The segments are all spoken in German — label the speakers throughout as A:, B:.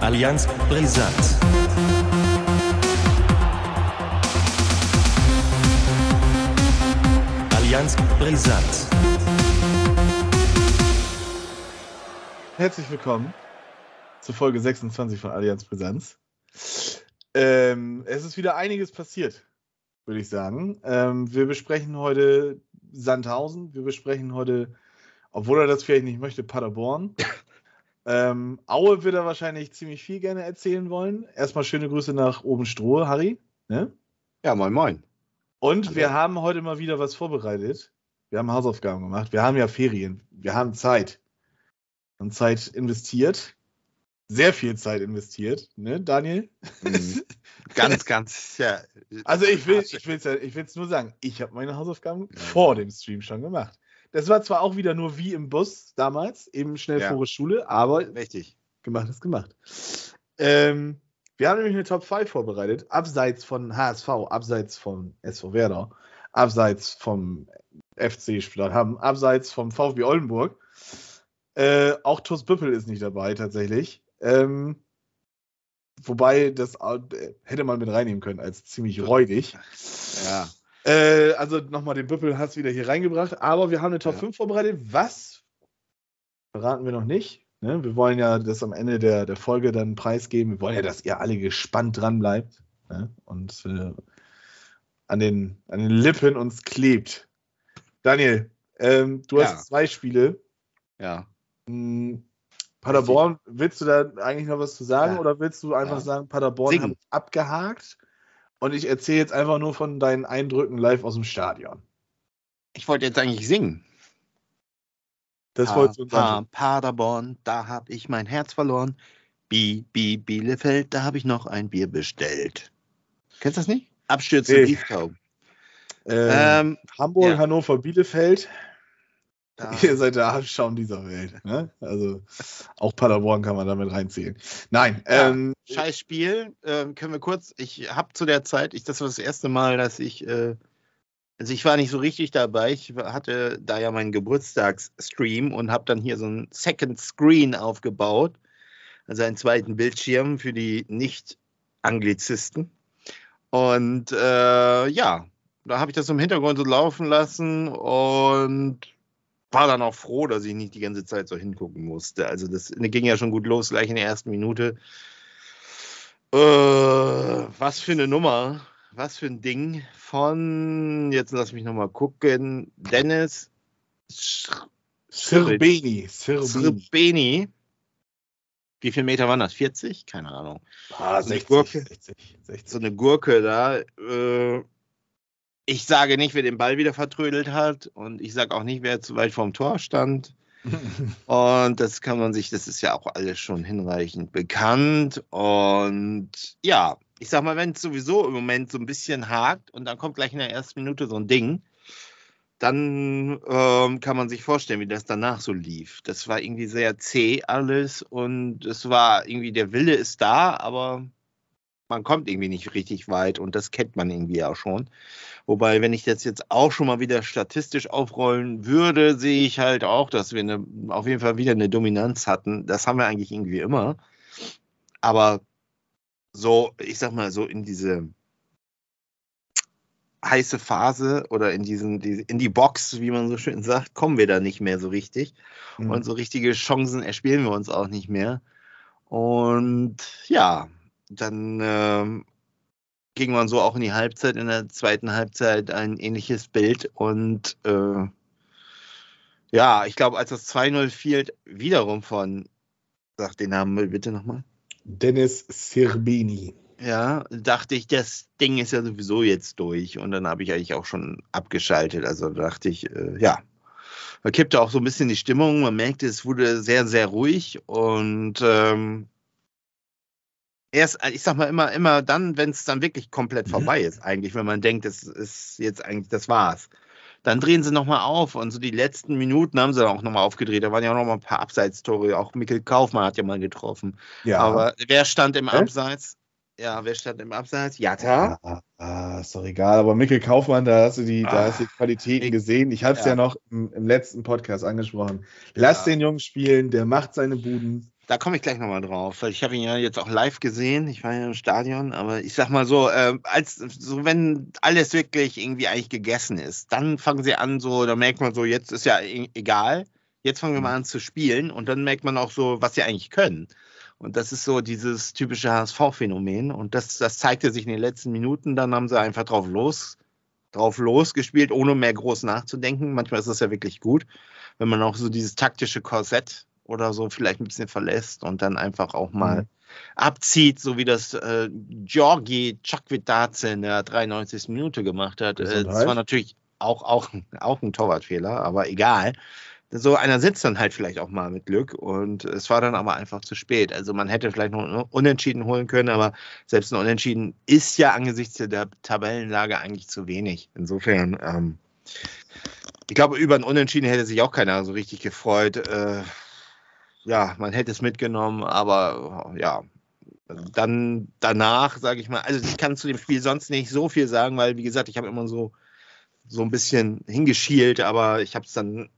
A: Allianz Brisant. Allianz Brisant.
B: Herzlich willkommen zur Folge 26 von Allianz Brisanz. Ähm, es ist wieder einiges passiert, würde ich sagen. Ähm, wir besprechen heute Sandhausen, wir besprechen heute, obwohl er das vielleicht nicht möchte, Paderborn. Ähm, Aue wird er wahrscheinlich ziemlich viel gerne erzählen wollen. Erstmal schöne Grüße nach oben Strohe, Harry. Ne?
C: Ja, moin, moin.
B: Und
C: Hallo.
B: wir haben heute mal wieder was vorbereitet. Wir haben Hausaufgaben gemacht. Wir haben ja Ferien. Wir haben Zeit. Wir haben Zeit investiert. Sehr viel Zeit investiert, ne, Daniel?
C: Mhm. ganz, ganz, ja.
B: Also ich will ich will's ja, ich will's nur sagen, ich habe meine Hausaufgaben vor dem Stream schon gemacht. Das war zwar auch wieder nur wie im Bus damals, eben schnell
C: Ja.
B: vor der Schule, aber
C: Richtig.
B: gemacht ist gemacht. Ähm, wir haben nämlich eine Top 5 vorbereitet, abseits von HSV, abseits von SV Werder, abseits vom FC Stuttgart, abseits vom VfB Oldenburg. Äh, auch TuS Büppel ist nicht dabei tatsächlich. Ähm, wobei das äh, hätte man mit reinnehmen können als ziemlich räudig.
C: Ja.
B: Äh, also nochmal den Büppel hast wieder hier reingebracht, aber wir haben eine Top
C: Ja.
B: 5 vorbereitet. Was verraten wir noch nicht? Ne? Wir wollen ja das am Ende der, der Folge dann preisgeben. Wir wollen ja, dass ihr alle gespannt dran bleibt ne? und äh, an, den, an den Lippen uns klebt. Daniel, ähm, du
C: Ja.
B: hast zwei Spiele.
C: Ja.
B: Hm, Paderborn, willst du da eigentlich noch was zu sagen
C: Ja.
B: oder willst du einfach
C: Ja.
B: sagen, Paderborn
C: Singen.
B: hat abgehakt und ich erzähle jetzt einfach nur von deinen Eindrücken live aus dem Stadion?
C: Ich wollte jetzt eigentlich singen.
B: Das wolltest du
C: pa
B: sagen.
C: Paderborn, da habe ich mein Herz verloren. Bi, Bi, Bielefeld, da habe ich noch ein Bier bestellt. Kennst du das nicht? Abstürzen
B: Nee.
C: Giftkaum.
B: Ähm,
C: Ähm,
B: Hamburg,
C: ja.
B: Hannover, Bielefeld.
C: Da,
B: Ihr seid der Abschaum dieser Welt. Ne? Also auch Paderborn kann man damit reinzählen. Nein,
C: Ja.
B: ähm,
C: Scheiß Spiel. Ähm, können wir kurz, ich habe zu der Zeit, ich, das war das erste Mal, dass ich, äh, also ich war nicht so richtig dabei. Ich hatte da ja meinen Geburtstagsstream und habe dann hier so einen Second Screen aufgebaut, also einen zweiten Bildschirm für die Nicht-Anglizisten. Und äh, ja, da habe ich das im Hintergrund so laufen lassen und war dann auch froh, dass ich nicht die ganze Zeit so hingucken musste. Also das ging ja schon gut los, gleich in der ersten Minute. Äh, was für eine Nummer, was für ein Ding von, jetzt lass mich nochmal gucken, Dennis
B: Sirbeni. Sirbeni.
C: Wie viele Meter waren das? 40? Keine Ahnung.
B: Ah,
C: So eine
B: 60,
C: Gurke.
B: 60, 60.
C: So eine Gurke da. Äh, ich sage nicht, wer den Ball wieder vertrödelt hat und ich sage auch nicht, wer zu weit vorm Tor stand. Und das kann man sich, das ist ja auch alles schon hinreichend bekannt. Und ja, ich sag mal, wenn es sowieso im Moment so ein bisschen hakt und dann kommt gleich in der ersten Minute so ein Ding, dann ähm, kann man sich vorstellen, wie das danach so lief. Das war irgendwie sehr zäh alles und es war irgendwie, der Wille ist da, aber man kommt irgendwie nicht richtig weit und das kennt man irgendwie auch schon. Wobei, wenn ich das jetzt auch schon mal wieder statistisch aufrollen würde, sehe ich halt auch, dass wir eine, auf jeden Fall wieder eine Dominanz hatten. Das haben wir eigentlich irgendwie immer. Aber so, ich sag mal, so in diese heiße Phase oder in diesen, die, in die Box, wie man so schön sagt, kommen wir da nicht mehr so richtig.
B: Mhm.
C: Und so richtige Chancen erspielen wir uns auch nicht mehr. Und ja, dann ähm, ging man so auch in die Halbzeit, in der zweiten Halbzeit ein ähnliches Bild. Und äh, ja, ich glaube, als das 2-0 fiel, wiederum von, sag den Namen bitte nochmal.
B: Dennis Sirbeni.
C: Ja, dachte ich, das Ding ist ja sowieso jetzt durch. Und dann habe ich eigentlich auch schon abgeschaltet. Also dachte ich, äh, ja, da kippte auch so ein bisschen die Stimmung. Man merkte, es wurde sehr, sehr ruhig. Und ähm, erst, ich sag mal, immer, immer dann, wenn es dann wirklich komplett
B: Mhm.
C: vorbei ist, eigentlich, wenn man denkt, das ist jetzt eigentlich, das war's. Dann drehen sie nochmal auf und so die letzten Minuten haben sie dann auch nochmal aufgedreht. Da waren ja auch nochmal ein paar Abseitstore. Auch Mikkel Kaufmann hat ja mal getroffen.
B: Ja.
C: Aber wer stand im? Abseits? Ja, wer stand im Abseits? Jatta.
B: Ah, ah, ist doch egal, aber Mikkel Kaufmann, da hast du die, da hast du die Qualitäten
C: ich-
B: gesehen. Ich habe es ja.
C: ja.
B: noch im, im letzten Podcast angesprochen. Lass
C: Ja.
B: den Jungen spielen, der macht seine Buden.
C: Da komme ich gleich nochmal drauf, weil ich habe ihn ja jetzt auch live gesehen. Ich war ja im Stadion, aber ich sag mal so, äh, als so wenn alles wirklich irgendwie eigentlich gegessen ist, dann fangen sie an, so, da merkt man so, jetzt ist ja e- egal, jetzt fangen wir mal an zu spielen und dann merkt man auch so, was sie eigentlich können. Und das ist so dieses typische HSV-Phänomen. Und das, das zeigte sich in den letzten Minuten. Dann haben sie einfach drauf los, drauf losgespielt, ohne mehr groß nachzudenken. Manchmal ist das ja wirklich gut, wenn man auch so dieses taktische Korsett oder so vielleicht ein bisschen verlässt und dann einfach auch mal
B: Mhm.
C: abzieht, so wie das äh, Georgi Chakvitaze in der 93. Minute gemacht hat. Äh, das war natürlich auch, auch, auch ein Torwartfehler, aber egal. So einer sitzt dann halt vielleicht auch mal mit Glück und es war dann aber einfach zu spät. Also man hätte vielleicht noch einen Unentschieden holen können, aber selbst ein Unentschieden ist ja angesichts der Tabellenlage eigentlich zu wenig. Insofern, ähm, ich glaube, über ein Unentschieden hätte sich auch keiner so richtig gefreut. Äh, ja, man hätte es mitgenommen, aber ja, dann danach, sage ich mal, also ich kann zu dem Spiel sonst nicht so viel sagen, weil, wie gesagt, ich habe immer so, so ein bisschen hingeschielt, aber ich habe es dann,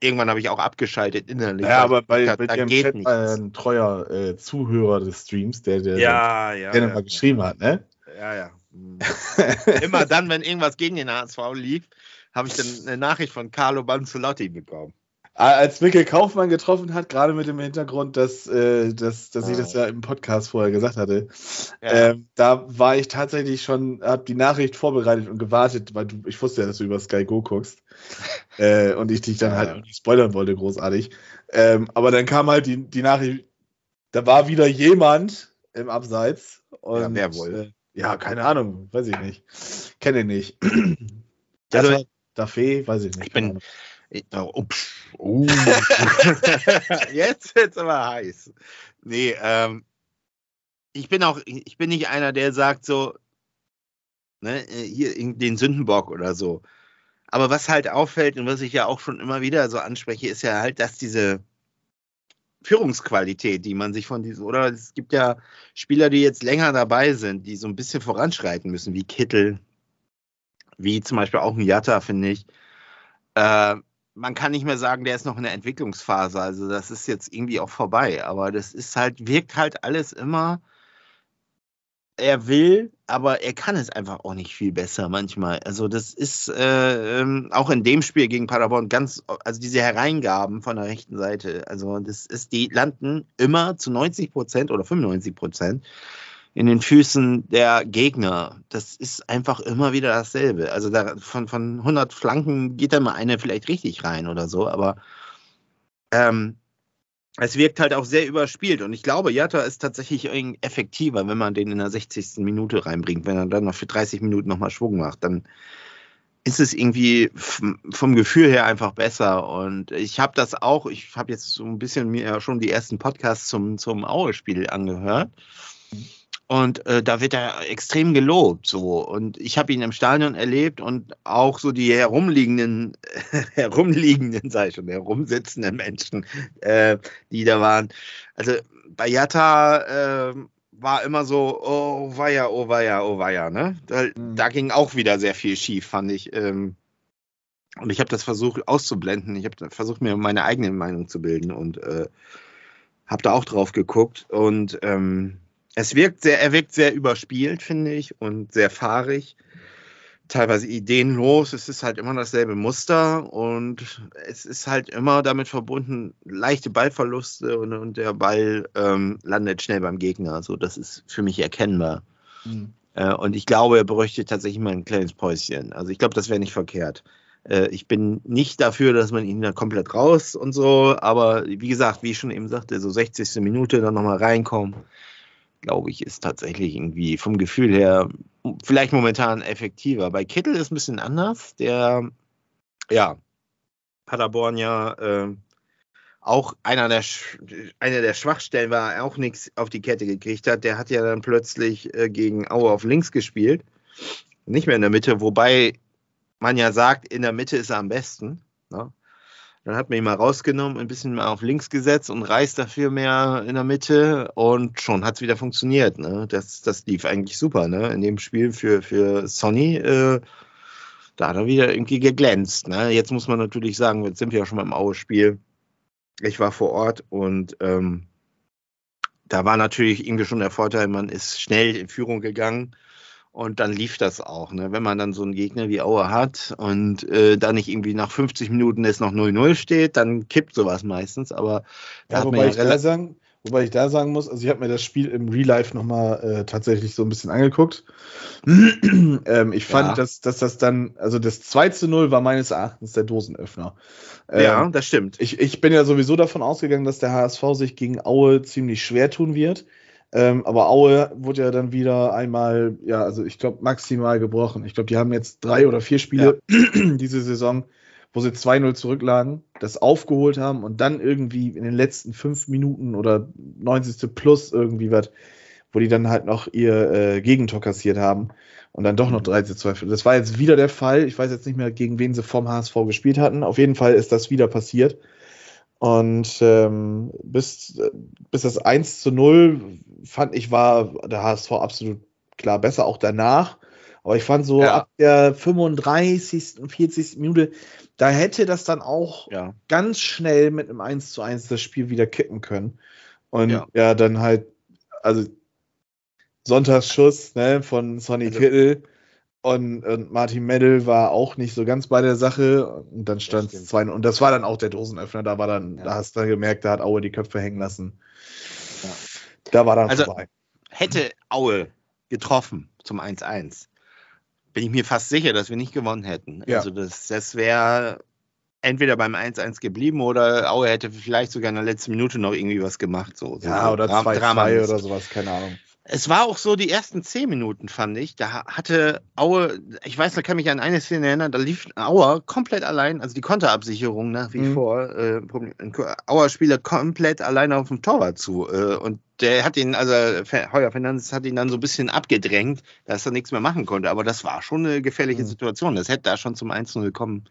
C: irgendwann habe ich auch abgeschaltet innerlich.
B: Ja,
C: weil
B: aber bei,
C: da,
B: bei
C: da geht
B: Chat
C: nichts.
B: ein treuer äh, Zuhörer des Streams, der, der,
C: ja, ja.
B: der
C: ja,
B: mal geschrieben hat, ne?
C: Ja, ja. Immer dann, wenn irgendwas gegen den HSV lief, habe ich dann eine Nachricht von Carlo Banzulotti bekommen.
B: Als Mikkel Kaufmann getroffen hat, gerade mit dem Hintergrund, dass, äh, dass, dass ich
C: Ah.
B: das ja im Podcast vorher gesagt hatte,
C: Ja.
B: ähm, da war ich tatsächlich schon, habe die Nachricht vorbereitet und gewartet, weil du, ich wusste ja, dass du über Sky Go guckst äh, und ich dich dann
C: Ja.
B: halt auch nicht spoilern wollte, großartig. Ähm, aber dann kam halt die, die Nachricht, da war wieder jemand im Abseits. Und,
C: Ja, wer wohl?
B: Äh, ja, keine Ahnung, weiß ich nicht. Kenne ihn nicht.
C: Also-
B: Dafé, weiß ich nicht.
C: Ich bin-. Ich- Oh, ups. Uh. Jetzt wird's aber heiß. Nee, ähm, ich bin auch, ich bin nicht einer, der sagt so, ne, äh, hier in den Sündenbock oder so. Aber was halt auffällt und was ich ja auch schon immer wieder so anspreche, ist ja halt, dass diese Führungsqualität, die man sich von diesem, oder es gibt ja Spieler, die jetzt länger dabei sind, die so ein bisschen voranschreiten müssen, wie Kittel, wie zum Beispiel auch ein Jatta, finde ich. Äh, man kann nicht mehr sagen, der ist noch in der Entwicklungsphase. Also das ist jetzt irgendwie auch vorbei. Aber das ist halt, wirkt halt alles immer. Er will, aber er kann es einfach auch nicht viel besser manchmal. Also das ist äh, ähm, auch in dem Spiel gegen Paderborn ganz, also diese Hereingaben von der rechten Seite. Also das ist, die landen immer zu 90 Prozent oder 95 Prozent in den Füßen der Gegner. Das ist einfach immer wieder dasselbe. Also da, von, von 100 Flanken geht da mal eine vielleicht richtig rein oder so, aber ähm, es wirkt halt auch sehr überspielt. Und ich glaube, Jatta ist tatsächlich effektiver, wenn man den in der 60. Minute reinbringt. Wenn er dann noch für 30 Minuten nochmal Schwung macht, dann ist es irgendwie vom Gefühl her einfach besser. Und ich habe das auch, ich habe jetzt so ein bisschen mir schon die ersten Podcasts zum, zum Aue-Spiel angehört. Und äh, da wird er extrem gelobt. So. Und ich habe ihn im Stadion erlebt und auch so die herumliegenden, herumliegenden, sag ich schon, herumsitzenden Menschen, äh, die da waren. Also bei Jatta äh, war immer so, oh weia, oh weia, oh weia, ne? Da,
B: Mhm.
C: da ging auch wieder sehr viel schief, fand ich. Ähm, und ich habe das versucht auszublenden. Ich habe versucht, mir meine eigene Meinung zu bilden und äh, habe da auch drauf geguckt. Und ähm, es wirkt sehr, er wirkt sehr überspielt, finde ich, und sehr fahrig. Teilweise ideenlos. Es ist halt immer dasselbe Muster und es ist halt immer damit verbunden, leichte Ballverluste und, und der Ball ähm, landet schnell beim Gegner. Also das ist für mich erkennbar.
B: Hm.
C: Äh, und ich glaube, er bräuchte tatsächlich mal ein kleines Päuschen. Also ich glaube, das wäre nicht verkehrt. Äh, ich bin nicht dafür, dass man ihn da komplett raus und so, aber wie gesagt, wie ich schon eben sagte, so 60. Minute dann nochmal reinkommen, glaube ich, ist tatsächlich irgendwie vom Gefühl her vielleicht momentan effektiver. Bei Kittel ist ein bisschen anders. Der, ja, Paderborn ja äh, auch einer der, einer der Schwachstellen war, auch nichts auf die Kette gekriegt hat. Der hat ja dann plötzlich äh, gegen Aue auf links gespielt. Nicht mehr in der Mitte, wobei man ja sagt, in der Mitte ist er am besten. Ne? Dann hat man ihn mal rausgenommen, ein bisschen mal auf links gesetzt und Reis dafür mehr in der Mitte und schon hat es wieder funktioniert. Ne? Das, das lief eigentlich super ne? in dem Spiel für, für Sonny. Äh, da hat er wieder irgendwie geglänzt. Ne? Jetzt muss man natürlich sagen, jetzt sind wir ja schon mal im Aue-Spiel. Ich war vor Ort und ähm, da war natürlich irgendwie schon der Vorteil, man ist schnell in Führung gegangen und dann lief das auch. Ne? Wenn man dann so einen Gegner wie Aue hat und äh, da nicht irgendwie nach 50 Minuten es noch 0-0 steht, dann kippt sowas meistens. Aber
B: da ja, man ja ich da sagen, Wobei ich da sagen muss, also ich habe mir das Spiel im Real Life nochmal äh, tatsächlich so ein bisschen angeguckt. ähm, ich fand, ja. dass, dass das dann, also das 2 zu 0 war meines Erachtens der Dosenöffner.
C: Ähm, ja, das stimmt.
B: Ich, ich bin ja sowieso davon ausgegangen, dass der HSV sich gegen Aue ziemlich schwer tun wird. Ähm, aber Aue wurde ja dann wieder einmal, ja, also ich glaube maximal gebrochen. Ich glaube, die haben jetzt drei oder vier Spiele ja. diese Saison wo sie 2-0 zurücklagen, das aufgeholt haben und dann irgendwie in den letzten fünf Minuten oder 90. plus irgendwie was, wo die dann halt noch ihr äh, Gegentor kassiert haben und dann doch noch 3 zu 2. Das war jetzt wieder der Fall. Ich weiß jetzt nicht mehr, gegen wen sie vom HSV gespielt hatten. Auf jeden Fall ist das wieder passiert. Und ähm, bis, bis das 1 zu 0 fand ich, war der HSV absolut klar besser, auch danach. Aber ich fand so ja. ab der 35., 40. Minute, da hätte das dann auch ja. ganz schnell mit einem 1 zu 1 das Spiel wieder kippen können. Und ja, ja dann halt, also Sonntagsschuss ne, von Sonny also, Kittel und, und Martin Meddel war auch nicht so ganz bei der Sache. Und dann stand es 2 und das war dann auch der Dosenöffner. Da war dann, da hast du dann gemerkt, da hat Aue die Köpfe hängen lassen. Da war dann
C: also, vorbei. Hätte Aue getroffen zum 1-1, bin ich mir fast sicher, dass wir nicht gewonnen hätten. Ja. Also das, das wäre entweder beim 1-1 geblieben oder Aue hätte vielleicht sogar in der letzten Minute noch irgendwie was gemacht. So,
B: ja,
C: so
B: oder 2-2 oder sowas, keine Ahnung.
C: Es war auch so die ersten zehn Minuten, fand ich. Da hatte Aue, ich weiß, da kann mich an eine Szene erinnern, da lief Aue komplett allein, also die Konterabsicherung nach wie mhm. vor. Äh, Auer Spieler komplett allein auf dem Torwart zu. Äh, und der hat ihn, also Heuer Fernandes hat ihn dann so ein bisschen abgedrängt, dass er nichts mehr machen konnte. Aber das war schon eine gefährliche mhm. Situation. Das hätte da schon zum 1-0 kommen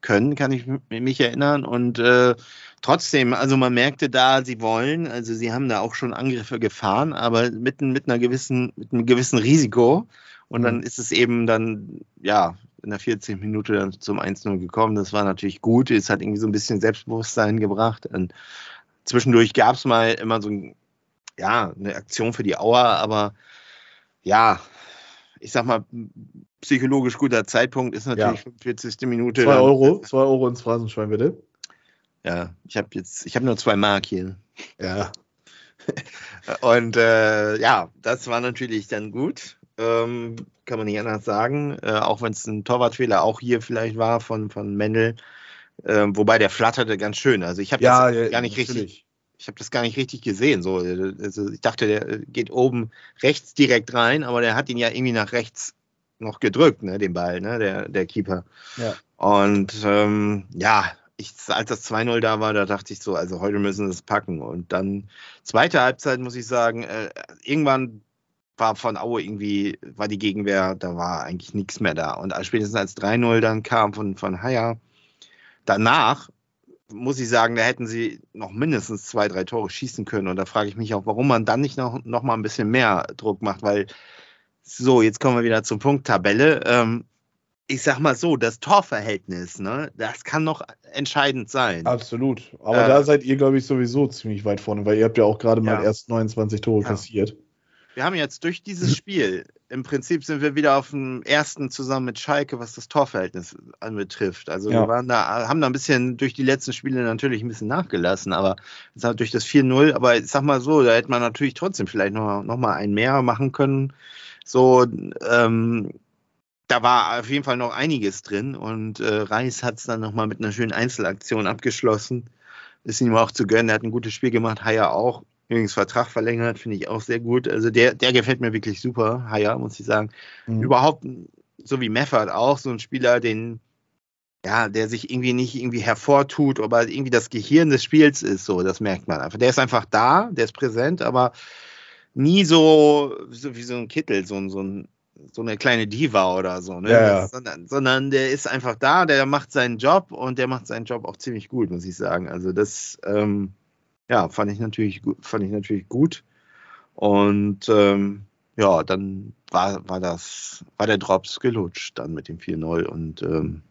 C: können, kann ich mich erinnern. Und äh, trotzdem, also man merkte da, sie wollen, also sie haben da auch schon Angriffe gefahren, aber mit, mit einer gewissen, mit einem gewissen Risiko. Und dann mhm. ist es eben dann, ja, in der 14. Minute dann zum 1-0 gekommen. Das war natürlich gut. Es hat irgendwie so ein bisschen Selbstbewusstsein gebracht. Und zwischendurch gab es mal immer so ein, ja, eine Aktion für die Auer, aber ja, ich sag mal, psychologisch guter Zeitpunkt ist natürlich ja. 45. Minute.
B: 2 Euro, 2 Euro ins Phrasenschwein, bitte.
C: Ja, ich habe jetzt, ich habe nur zwei Mark hier.
B: Ja.
C: Und äh, ja, das war natürlich dann gut. Ähm, kann man nicht anders sagen. Äh, auch wenn es ein Torwartfehler auch hier vielleicht war von, von Mendel. Äh, wobei der flatterte ganz schön. Also ich habe ja, das gar nicht natürlich. richtig. Ich habe das gar nicht richtig gesehen. So, also ich dachte, der geht oben rechts direkt rein, aber der hat ihn ja irgendwie nach rechts noch gedrückt, ne, den Ball, ne, der, der Keeper. Ja. Und ähm, ja, ich, als das 2-0 da war, da dachte ich so, also heute müssen wir es packen. Und dann zweite Halbzeit, muss ich sagen, äh, irgendwann war von Aue irgendwie, war die Gegenwehr, da war eigentlich nichts mehr da. Und spätestens als 3-0 dann kam von, von Haier, danach muss ich sagen, da hätten sie noch mindestens zwei, drei Tore schießen können. Und da frage ich mich auch, warum man dann nicht noch, noch mal ein bisschen mehr Druck macht, weil so, jetzt kommen wir wieder zur Punkttabelle. Ähm, ich sag mal so, das Torverhältnis, ne, das kann noch entscheidend sein.
B: Absolut. Aber äh, da seid ihr, glaube ich, sowieso ziemlich weit vorne, weil ihr habt ja auch gerade mal erst 29 Tore ja. kassiert.
C: Wir haben jetzt durch dieses Spiel, im Prinzip sind wir wieder auf dem ersten zusammen mit Schalke, was das Torverhältnis anbetrifft. Also ja. wir waren da, haben da ein bisschen durch die letzten Spiele natürlich ein bisschen nachgelassen, aber durch das 4-0, aber ich sag mal so, da hätte man natürlich trotzdem vielleicht noch, noch mal ein mehr machen können. So, ähm, da war auf jeden Fall noch einiges drin und äh, Reis hat es dann nochmal mit einer schönen Einzelaktion abgeschlossen. Ist ihm auch zu gönnen, er hat ein gutes Spiel gemacht, Haya auch. Übrigens Vertrag verlängert, finde ich auch sehr gut. Also der, der gefällt mir wirklich super, Haya, muss ich sagen. Mhm. Überhaupt, so wie Meffert auch, so ein Spieler, den, ja, der sich irgendwie nicht irgendwie hervortut, aber irgendwie das Gehirn des Spiels ist, so, das merkt man einfach. Der ist einfach da, der ist präsent, aber nie so, so wie so ein Kittel, so, so ein so eine kleine Diva oder so, ne?
B: Ja, ja.
C: Sondern, sondern der ist einfach da, der macht seinen Job und der macht seinen Job auch ziemlich gut, muss ich sagen. Also das, ähm, ja, fand ich natürlich, fand ich natürlich gut. Und ähm, ja, dann war, war das, war der Drops gelutscht dann mit dem 4-0 und ähm,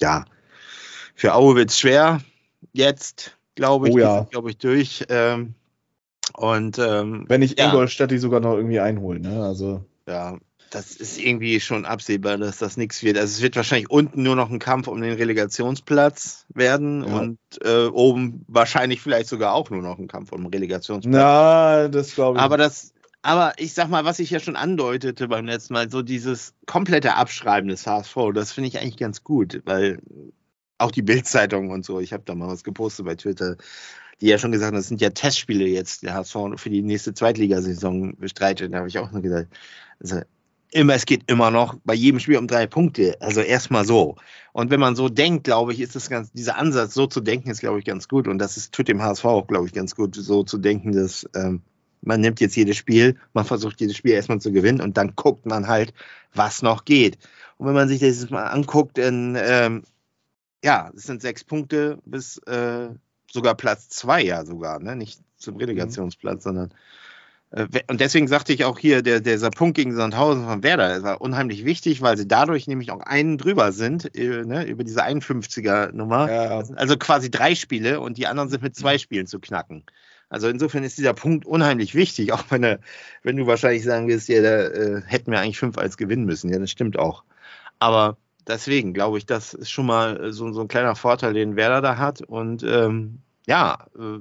C: ja, für Aue wird es schwer jetzt, glaube ich,
B: Oh ja.
C: glaube ich, durch. Ähm, und ähm,
B: Wenn nicht
C: Ja.
B: Ingolstadt die sogar noch irgendwie einholen, ne? Also.
C: ja, das ist irgendwie schon absehbar, dass das nichts wird. Also es wird wahrscheinlich unten nur noch ein Kampf um den Relegationsplatz werden
B: Ja.
C: und äh, oben wahrscheinlich vielleicht sogar auch nur noch ein Kampf um den Relegationsplatz.
B: Na, das glaube ich.
C: Aber das, aber ich sag mal, was ich ja schon andeutete beim letzten Mal, so dieses komplette Abschreiben des HSV, das finde ich eigentlich ganz gut, weil auch die Bildzeitung und so, ich habe da mal was gepostet bei Twitter, die ja schon gesagt haben, das sind ja Testspiele jetzt, der HSV für die nächste Zweitligasaison bestreitet. Da habe ich auch nur gesagt, also immer, es geht immer noch bei jedem Spiel um drei Punkte. Also erstmal so. Und wenn man so denkt, glaube ich, ist das ganz, dieser Ansatz, so zu denken, ist, glaube ich, ganz gut. Und das ist, tut dem HSV auch, glaube ich, ganz gut, so zu denken, dass ähm, man nimmt jetzt jedes Spiel, man versucht jedes Spiel erstmal zu gewinnen und dann guckt man halt, was noch geht. Und wenn man sich das mal anguckt, dann, ähm, ja, es sind sechs Punkte bis äh, sogar Platz zwei, ja sogar, ne? nicht zum Relegationsplatz, sondern äh, we- und deswegen sagte ich auch hier, der, dieser Punkt gegen Sandhausen von Werder war unheimlich wichtig, weil sie dadurch nämlich auch einen drüber sind, äh, ne, über diese 51er-Nummer.
B: ja,
C: Also quasi drei Spiele und die anderen sind mit zwei Spielen zu knacken. Also insofern ist dieser Punkt unheimlich wichtig, auch wenn, er, wenn du wahrscheinlich sagen wirst, ja, da äh, hätten wir eigentlich fünf als gewinnen müssen. Ja, das stimmt auch. Aber deswegen glaube ich, das ist schon mal äh, so, so ein kleiner Vorteil, den Werder da hat. Und ähm, ja, äh,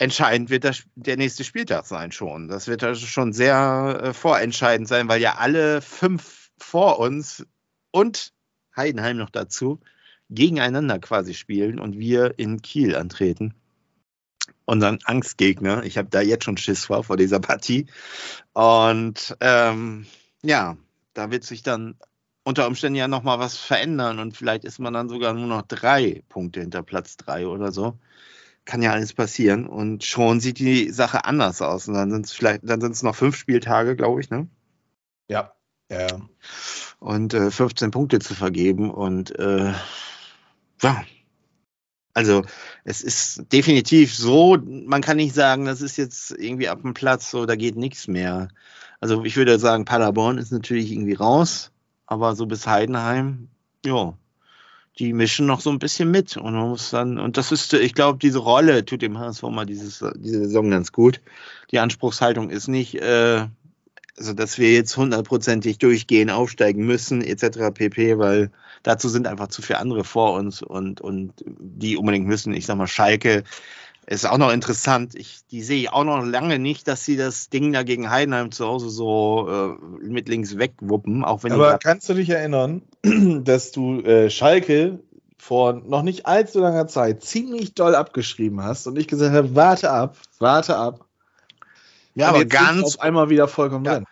C: entscheidend wird das, der nächste Spieltag sein schon. Das wird also schon sehr äh, vorentscheidend sein, weil ja alle fünf vor uns und Heidenheim noch dazu gegeneinander quasi spielen und wir in Kiel antreten. Unseren Angstgegner. Ich habe da jetzt schon Schiss vor, vor dieser Partie. Und ähm, ja, da wird sich dann unter Umständen ja nochmal was verändern und vielleicht ist man dann sogar nur noch drei Punkte hinter Platz drei oder so. Kann ja alles passieren und schon sieht die Sache anders aus. Und dann sind es vielleicht, dann sind es noch fünf Spieltage, glaube ich, ne?
B: ja. Ja,
C: und äh, 15 Punkte zu vergeben. Und äh, ja, also es ist definitiv so, man kann nicht sagen, das ist jetzt irgendwie ab dem Platz, so da geht nichts mehr. Also ich würde sagen, Paderborn ist natürlich irgendwie raus, aber so bis Heidenheim, ja, die mischen noch so ein bisschen mit und man muss dann, und das ist, ich glaube, diese Rolle tut dem HSV mal dieses, diese Saison ganz gut. Die Anspruchshaltung ist nicht, äh, also dass wir jetzt hundertprozentig durchgehen, aufsteigen müssen, etc. pp., weil dazu sind einfach zu viele andere vor uns und, und die unbedingt müssen. Ich sag mal, Schalke ist auch noch interessant. Ich, die sehe ich auch noch lange nicht, dass sie das Ding da gegen Heidenheim zu Hause so äh, mit links wegwuppen, auch wenn die
B: Aber kannst du dich erinnern, dass du äh, Schalke vor noch nicht allzu langer Zeit ziemlich doll abgeschrieben hast und ich gesagt habe, warte ab, warte ab.
C: ja, aber ganz,
B: auf einmal wieder vollkommen
C: Ja.
B: drin.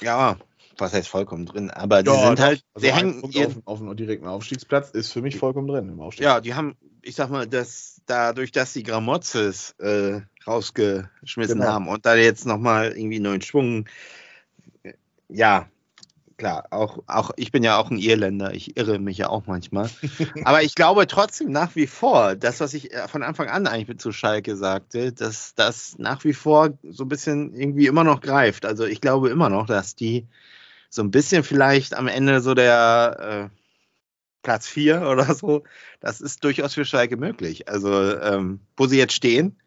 C: ja, was heißt vollkommen drin, aber die
B: Ja,
C: sind
B: doch.
C: halt,
B: Also
C: sie
B: ein
C: hängen
B: Punkt auf, auf einen direkten Aufstiegsplatz ist für mich vollkommen drin im Aufstieg.
C: Ja, die haben, ich sag mal, dass dadurch, dass die Gramotzes äh, rausgeschmissen
B: Genau.
C: haben und da jetzt nochmal irgendwie neuen Schwung, äh, ja, klar, auch, auch, ich bin ja auch ein Irländer, ich irre mich ja auch manchmal. Aber ich glaube trotzdem nach wie vor, das, was ich äh, von Anfang an eigentlich zu Schalke sagte, dass das nach wie vor so ein bisschen irgendwie immer noch greift. Also ich glaube immer noch, dass die so ein bisschen vielleicht am Ende so der äh, Platz 4 oder so, das ist durchaus für Schalke möglich. Also, ähm, wo sie jetzt stehen.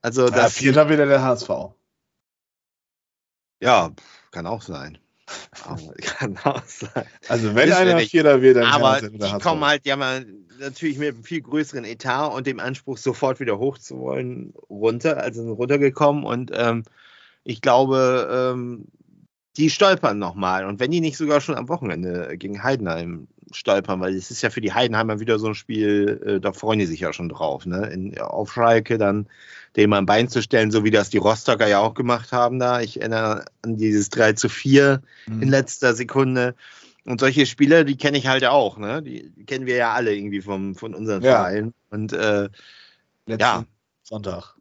C: Also,
B: Ja,
C: das,
B: Vierter wieder der HSV.
C: ja, kann auch sein. Kann auch sein.
B: Also wenn
C: wir
B: einer
C: nicht.
B: Vierter wird, dann
C: Aber
B: kann
C: die
B: HSV.
C: kommen halt, ja natürlich mit einem viel größeren Etat und dem Anspruch, sofort wieder hoch zu wollen, runter, also sind runtergekommen und ähm, ich glaube, ähm, die stolpern nochmal. Und wenn die nicht sogar schon am Wochenende gegen Heidenheim stolpern, weil es ist ja für die Heidenheimer wieder so ein Spiel, äh, da freuen die sich ja schon drauf, ne? In, auf Schalke dann den mal ein Bein zu stellen, so wie das die Rostocker ja auch gemacht haben da. Ich erinnere an dieses 3 zu 4
B: Mhm.
C: in letzter Sekunde. Und solche Spiele, die kenne ich halt auch, ne? Die, kennen wir ja alle irgendwie vom, von unseren
B: Ja.
C: Vereinen. Und äh,
B: Letzten
C: ja.
B: Sonntag.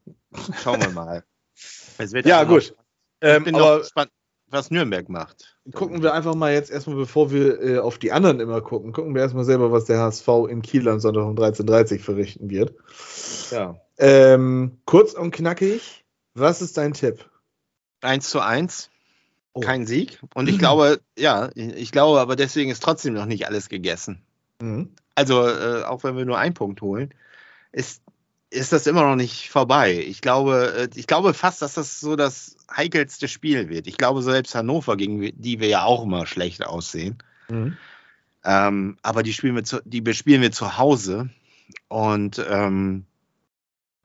C: schauen wir mal. Es wird
B: Ja, gut.
C: Ich
B: Ähm,
C: bin
B: aber
C: noch gespannt. Was Nürnberg macht.
B: Gucken wir einfach mal jetzt erstmal, bevor wir äh, auf die anderen immer gucken, gucken wir erstmal selber, was der HSV in Kiel am Sonntag um 13.30 Uhr verrichten wird.
C: Ja.
B: Ähm, kurz und knackig, was ist dein Tipp?
C: 1 zu 1.
B: Oh.
C: Kein Sieg. Und ich glaube, ja, ich glaube, aber deswegen ist trotzdem noch nicht alles gegessen.
B: Mhm.
C: Also, äh, auch wenn wir nur einen Punkt holen, ist, ist das immer noch nicht vorbei. Ich glaube, äh, ich glaube fast, dass das so das heikelste Spiel wird. Ich glaube, selbst Hannover, gegen die wir ja auch immer schlecht aussehen,
B: Mhm.
C: ähm, aber die spielen wir zu, die bespielen wir zu Hause. Und ähm,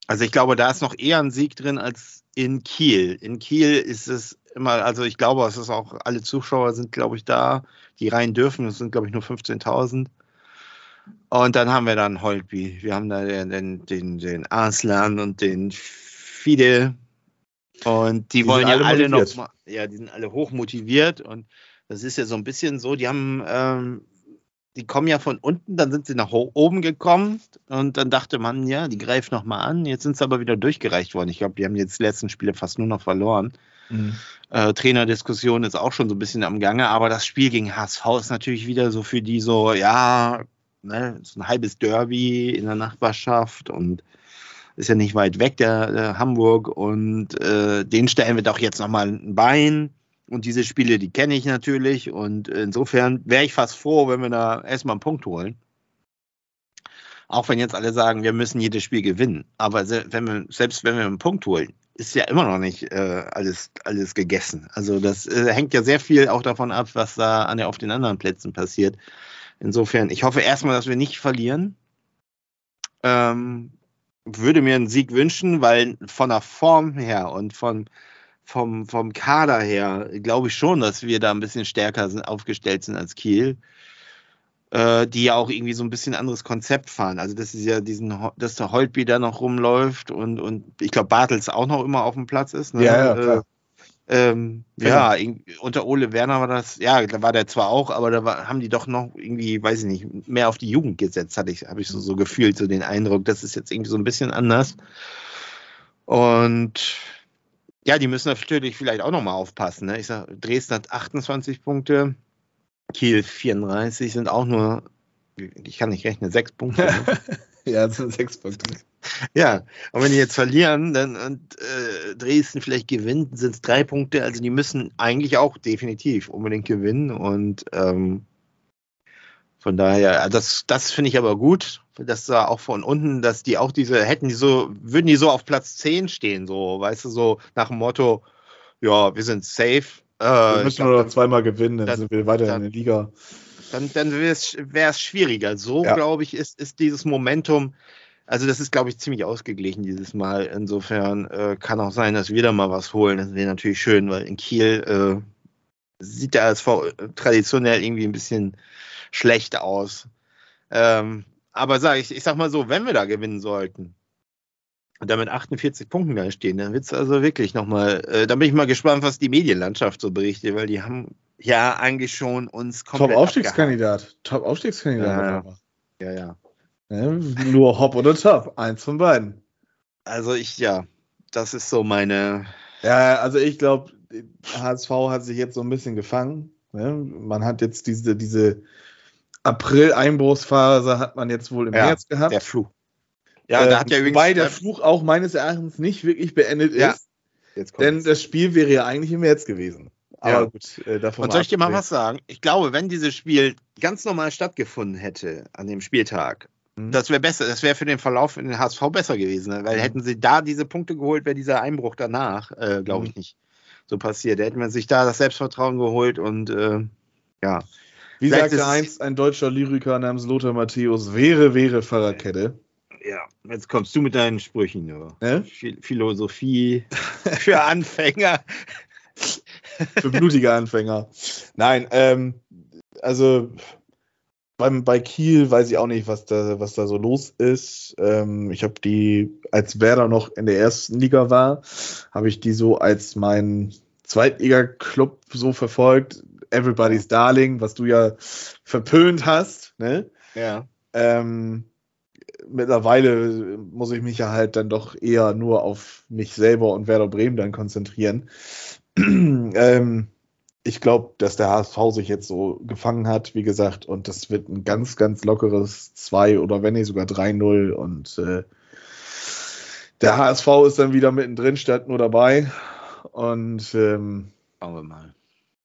C: also ich glaube, da ist noch eher ein Sieg drin als in Kiel. In Kiel ist es immer, also ich glaube, es ist auch, alle Zuschauer sind, glaube ich, da, die rein dürfen. Es sind, glaube ich, nur 15.000. Und dann haben wir dann Holtby. Wir haben da den, den, den, Arslan und den Fide. Und die,
B: Die
C: wollen ja
B: alle
C: alle noch
B: motiviert.
C: mal, ja, die sind alle hoch motiviert. Und das ist ja so ein bisschen so, die haben, ähm, die kommen ja von unten, dann sind sie nach oben gekommen und dann dachte man, ja, die greifen noch mal an. Jetzt sind sie aber wieder durchgereicht worden. Ich glaube, die haben jetzt die letzten Spiele fast nur noch verloren.
B: Mhm.
C: Äh, Trainerdiskussion ist auch schon so ein bisschen am Gange, aber das Spiel gegen HSV ist natürlich wieder so für die so, ja, ne, so ein halbes Derby in der Nachbarschaft und ist ja nicht weit weg, der, der Hamburg und äh, den stellen wir doch jetzt nochmal ein Bein. Und diese Spiele, die kenne ich natürlich. Und insofern wäre ich fast froh, wenn wir da erstmal einen Punkt holen. Auch wenn jetzt alle sagen, wir müssen jedes Spiel gewinnen. Aber wenn wir, selbst wenn wir einen Punkt holen, ist ja immer noch nicht äh, alles, alles gegessen. Also das äh, hängt ja sehr viel auch davon ab, was da an der, auf den anderen Plätzen passiert. Insofern, ich hoffe erstmal, dass wir nicht verlieren. Ähm, würde mir einen Sieg wünschen, weil von der Form her und von, vom, vom Kader her glaube ich schon, dass wir da ein bisschen stärker sind, aufgestellt sind als Kiel äh, die ja auch irgendwie so ein bisschen anderes Konzept fahren. Also das ist ja diesen, dass der Holtby da noch rumläuft und, und ich glaube Bartels auch noch immer auf dem Platz ist. Ne?
B: Ja, ja,
C: Äh,
B: klar.
C: Ähm,
B: Genau.
C: ja, irgendwie- unter Ole Werner war das, ja, da war der zwar auch, aber da war, haben die doch noch irgendwie, weiß ich nicht, mehr auf die Jugend gesetzt, hatte ich, habe ich so, so gefühlt, so den Eindruck, das ist jetzt irgendwie so ein bisschen anders. Und ja, die müssen natürlich vielleicht auch nochmal aufpassen. Ne? Ich sag, Dresden hat 28 Punkte, Kiel 34 sind auch nur, ich kann nicht rechnen, sechs Punkte. Ne?
B: Ja, das sind sechs Punkte.
C: Ja, und wenn die jetzt verlieren dann, und äh, Dresden vielleicht gewinnt, sind es drei Punkte. Also die müssen eigentlich auch definitiv unbedingt gewinnen. Und ähm, von daher, das, das finde ich aber gut, dass da auch von unten, dass die auch diese, hätten die so, würden die so auf Platz 10 stehen, so, weißt du, so nach dem Motto, ja, wir sind safe. Äh,
B: Wir müssen nur noch zweimal gewinnen, dann,
C: dann-
B: sind wir weiter
C: dann-
B: in der Liga.
C: Dann, dann wäre es schwieriger. So,
B: Ja.
C: glaube ich, ist, ist dieses Momentum, also das ist, glaube ich, ziemlich ausgeglichen dieses Mal. Insofern äh, kann auch sein, dass wir da mal was holen. Das wäre natürlich schön, weil in Kiel äh, sieht der ASV traditionell irgendwie ein bisschen schlecht aus. Ähm, aber sag ich, ich sag mal so, wenn wir da gewinnen sollten und damit 48 Punkten da stehen, dann wird es also wirklich nochmal, äh, da bin ich mal gespannt, was die Medienlandschaft so berichtet, weil die haben ja eigentlich schon uns komplett
B: Top-Aufstiegskandidat. Top-Aufstiegskandidat.
C: Ja, ja.
B: einfach.
C: Ja, ja.
B: Ne? Nur Hop oder Top. Eins von beiden.
C: Also ich, ja, das ist so meine.
B: Ja, also ich glaube, HSV hat sich jetzt so ein bisschen gefangen. Ne? Man hat jetzt diese, diese April-Einbruchsphase hat man jetzt wohl im
C: Ja,
B: März gehabt.
C: Der Fluch. Ja,
B: Äh,
C: da hat ja übrigens.
B: wobei der Fluch auch meines Erachtens nicht wirklich beendet
C: Ja,
B: ist, denn das Spiel wäre ja eigentlich im März gewesen. Aber
C: Ja.
B: gut, äh, davon
C: Und soll ich dir mal was sagen? Ich glaube, wenn dieses Spiel ganz normal stattgefunden hätte an dem Spieltag,
B: Mhm.
C: das wäre besser, das wäre für den Verlauf in den HSV besser gewesen, ne? weil
B: Mhm.
C: hätten sie da diese Punkte geholt, wäre dieser Einbruch danach, äh, glaube
B: Mhm.
C: ich, nicht so passiert. Da hätte man sich da das Selbstvertrauen geholt und äh, ja.
B: Wie
C: Vielleicht
B: sagte einst ein deutscher Lyriker namens Lothar Matthäus, wäre, wäre Fahrradkette.
C: Ja, jetzt kommst du mit deinen Sprüchen. Phil- Philosophie für Anfänger.
B: Für blutige Anfänger. Nein, ähm, also beim, bei Kiel weiß ich auch nicht, was da, was da so los ist. Ähm, ich habe die, als Werder noch in der ersten Liga war, habe ich die so als mein Zweitliga-Club so verfolgt. Everybody's Darling, was du ja verpönt hast. Ne?
C: Ja.
B: Ähm, mittlerweile muss ich mich ja halt dann doch eher nur auf mich selber und Werder Bremen dann konzentrieren. ähm, ich glaube, dass der HSV sich jetzt so gefangen hat, wie gesagt, und das wird ein ganz, ganz lockeres 2 oder wenn nicht sogar 3-0 und äh, der HSV ist dann wieder mittendrin statt nur dabei und ähm,
C: Schauen wir mal.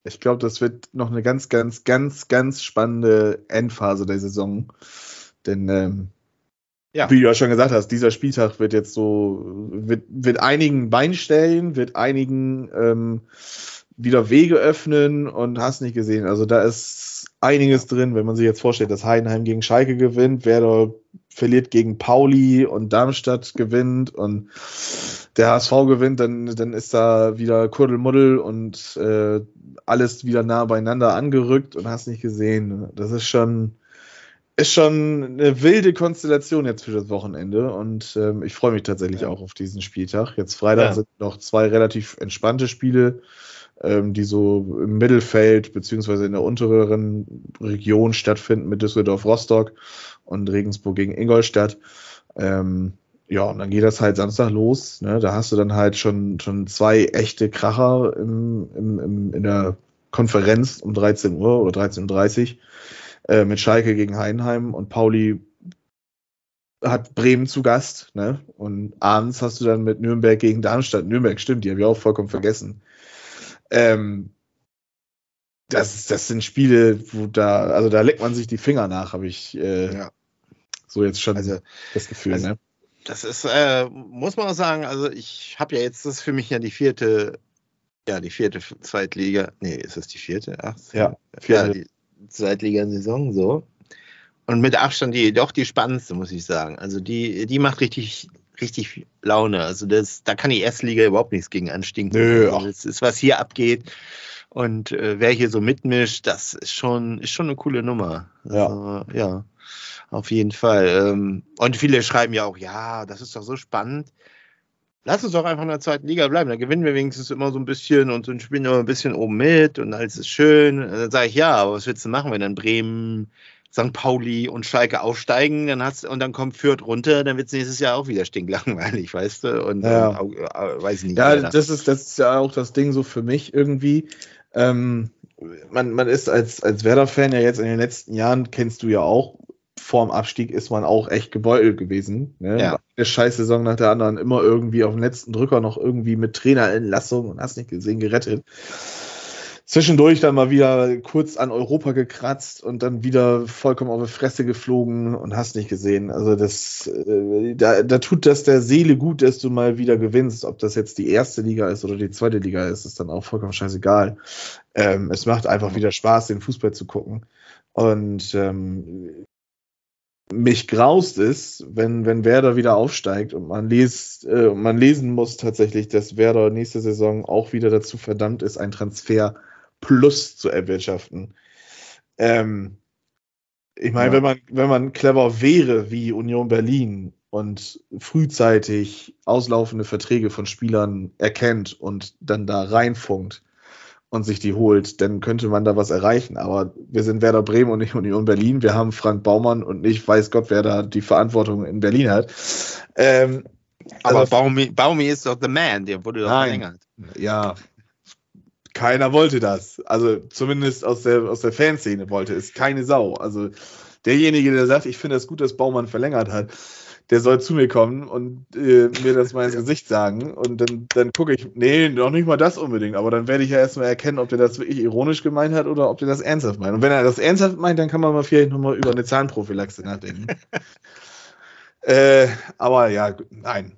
B: ich glaube, das wird noch eine ganz, ganz, ganz, ganz spannende Endphase der Saison, denn ähm,
C: Ja.
B: wie du ja schon gesagt hast, dieser Spieltag wird jetzt so, wird, wird einigen Bein stellen, wird einigen ähm, wieder Wege öffnen und hast nicht gesehen. Also da ist einiges drin, wenn man sich jetzt vorstellt, dass Heidenheim gegen Schalke gewinnt, Werder verliert gegen Pauli und Darmstadt gewinnt und der HSV gewinnt, dann, dann ist da wieder Kuddelmuddel und äh, alles wieder nah beieinander angerückt und hast nicht gesehen. Das ist schon, ist schon eine wilde Konstellation jetzt für das Wochenende und ähm, ich freue mich tatsächlich
C: Ja.
B: auch auf diesen Spieltag. Jetzt Freitag
C: Ja.
B: sind noch zwei relativ entspannte Spiele, ähm, die so im Mittelfeld beziehungsweise in der unteren Region stattfinden mit Düsseldorf-Rostock und Regensburg gegen Ingolstadt. Ähm, ja, und dann geht das halt Samstag los. Ne? Da hast du dann halt schon, schon zwei echte Kracher im, im, im, in der Konferenz um 13 Uhr oder 13.30 Uhr äh, mit Schalke gegen Heidenheim und Pauli hat Bremen zu Gast. Ne? Und abends hast du dann mit Nürnberg gegen Darmstadt. Nürnberg, stimmt, die habe ich auch vollkommen vergessen. Ähm, das, das sind Spiele, wo da, also da leckt man sich die Finger nach, habe ich äh,
C: Ja.
B: so jetzt schon
C: Also,
B: das Gefühl.
C: also-
B: ne?
C: Das ist, äh, muss man auch sagen, also ich habe ja jetzt, das ist für mich ja die vierte, ja, die vierte Zweitliga, nee, ist das die vierte? Ach,
B: Ja,
C: ja,
B: vierte.
C: die Zweitligasaison so. Und mit Abstand die, doch die spannendste, muss ich sagen. Also die, die macht richtig, richtig Laune. Also das, da kann die erste Liga überhaupt nichts gegen anstinken.
B: Nö,
C: also das ist, was hier abgeht. Und äh, wer hier so mitmischt, das ist schon, ist schon eine coole Nummer.
B: Ja.
C: Also, ja. Auf jeden Fall. Ähm, Und viele schreiben ja auch, ja, das ist doch so spannend. Lass uns doch einfach in der zweiten Liga bleiben. Da gewinnen wir wenigstens immer so ein bisschen und, und spielen immer ein bisschen oben mit und alles ist schön. Dann sage ich, ja, aber was willst du machen, wenn dann Bremen, St. Pauli und Schalke aufsteigen dann hast, und dann kommt Fürth runter, dann wird es nächstes Jahr auch wieder stinklangweilig, weißt du? Und,
B: Ja.
C: und äh, äh, weiß ich nicht.
B: Ja, das ist, das ist ja auch das Ding so für mich irgendwie. Ähm, man, man ist als, als Werder-Fan ja jetzt in den letzten Jahren, kennst du ja auch, vorm Abstieg ist man auch echt gebeutelt gewesen. Ne?
C: Ja.
B: Eine Scheißsaison nach der anderen, immer irgendwie auf dem letzten Drücker noch irgendwie mit Trainerentlassung und hast nicht gesehen, gerettet. Zwischendurch dann mal wieder kurz an Europa gekratzt und dann wieder vollkommen auf die Fresse geflogen und hast nicht gesehen. Also das, äh, da, da tut das der Seele gut, dass du mal wieder gewinnst. Ob das jetzt die erste Liga ist oder die zweite Liga ist, ist dann auch vollkommen scheißegal. Ähm, es macht einfach wieder Spaß, den Fußball zu gucken. Und ähm, mich graust es, wenn, wenn Werder wieder aufsteigt und man liest, äh, man lesen muss tatsächlich, dass Werder nächste Saison auch wieder dazu verdammt ist, ein Transfer Plus zu erwirtschaften. Ähm, ich meine,
C: Ja.
B: wenn man, wenn man clever wäre wie Union Berlin und frühzeitig auslaufende Verträge von Spielern erkennt und dann da reinfunkt und sich die holt, dann könnte man da was erreichen. Aber wir sind Werder Bremen und nicht Union Berlin. Wir haben Frank Baumann und nicht weiß Gott, wer da die Verantwortung in Berlin hat. Ähm,
C: aber
B: also-
C: Baumi, Baumi ist doch the man, der wurde doch verlängert.
B: Ja, keiner wollte das. Also zumindest aus der, aus der Fanszene wollte es keine Sau. Also derjenige, der sagt, ich finde es gut, dass Baumann verlängert hat, der soll zu mir kommen und äh, mir das mal ins Gesicht sagen. Und dann, dann gucke ich, nee, noch nicht mal das unbedingt. Aber dann werde ich ja erstmal erkennen, ob der das wirklich ironisch gemeint hat oder ob der das ernsthaft meint. Und wenn er das ernsthaft meint, dann kann man mal vielleicht nochmal über eine Zahnprophylaxe nachdenken. äh, aber ja, nein.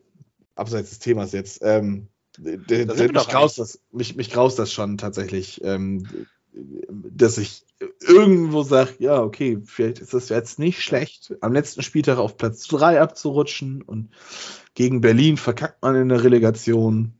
B: Abseits des Themas jetzt. Ähm, d- d-
C: Da sind wir
B: mich, graust das, mich, mich graust das schon tatsächlich, ähm, dass ich irgendwo sage, ja, okay, vielleicht ist das jetzt nicht schlecht, am letzten Spieltag auf Platz 3 abzurutschen und gegen Berlin verkackt man in der Relegation.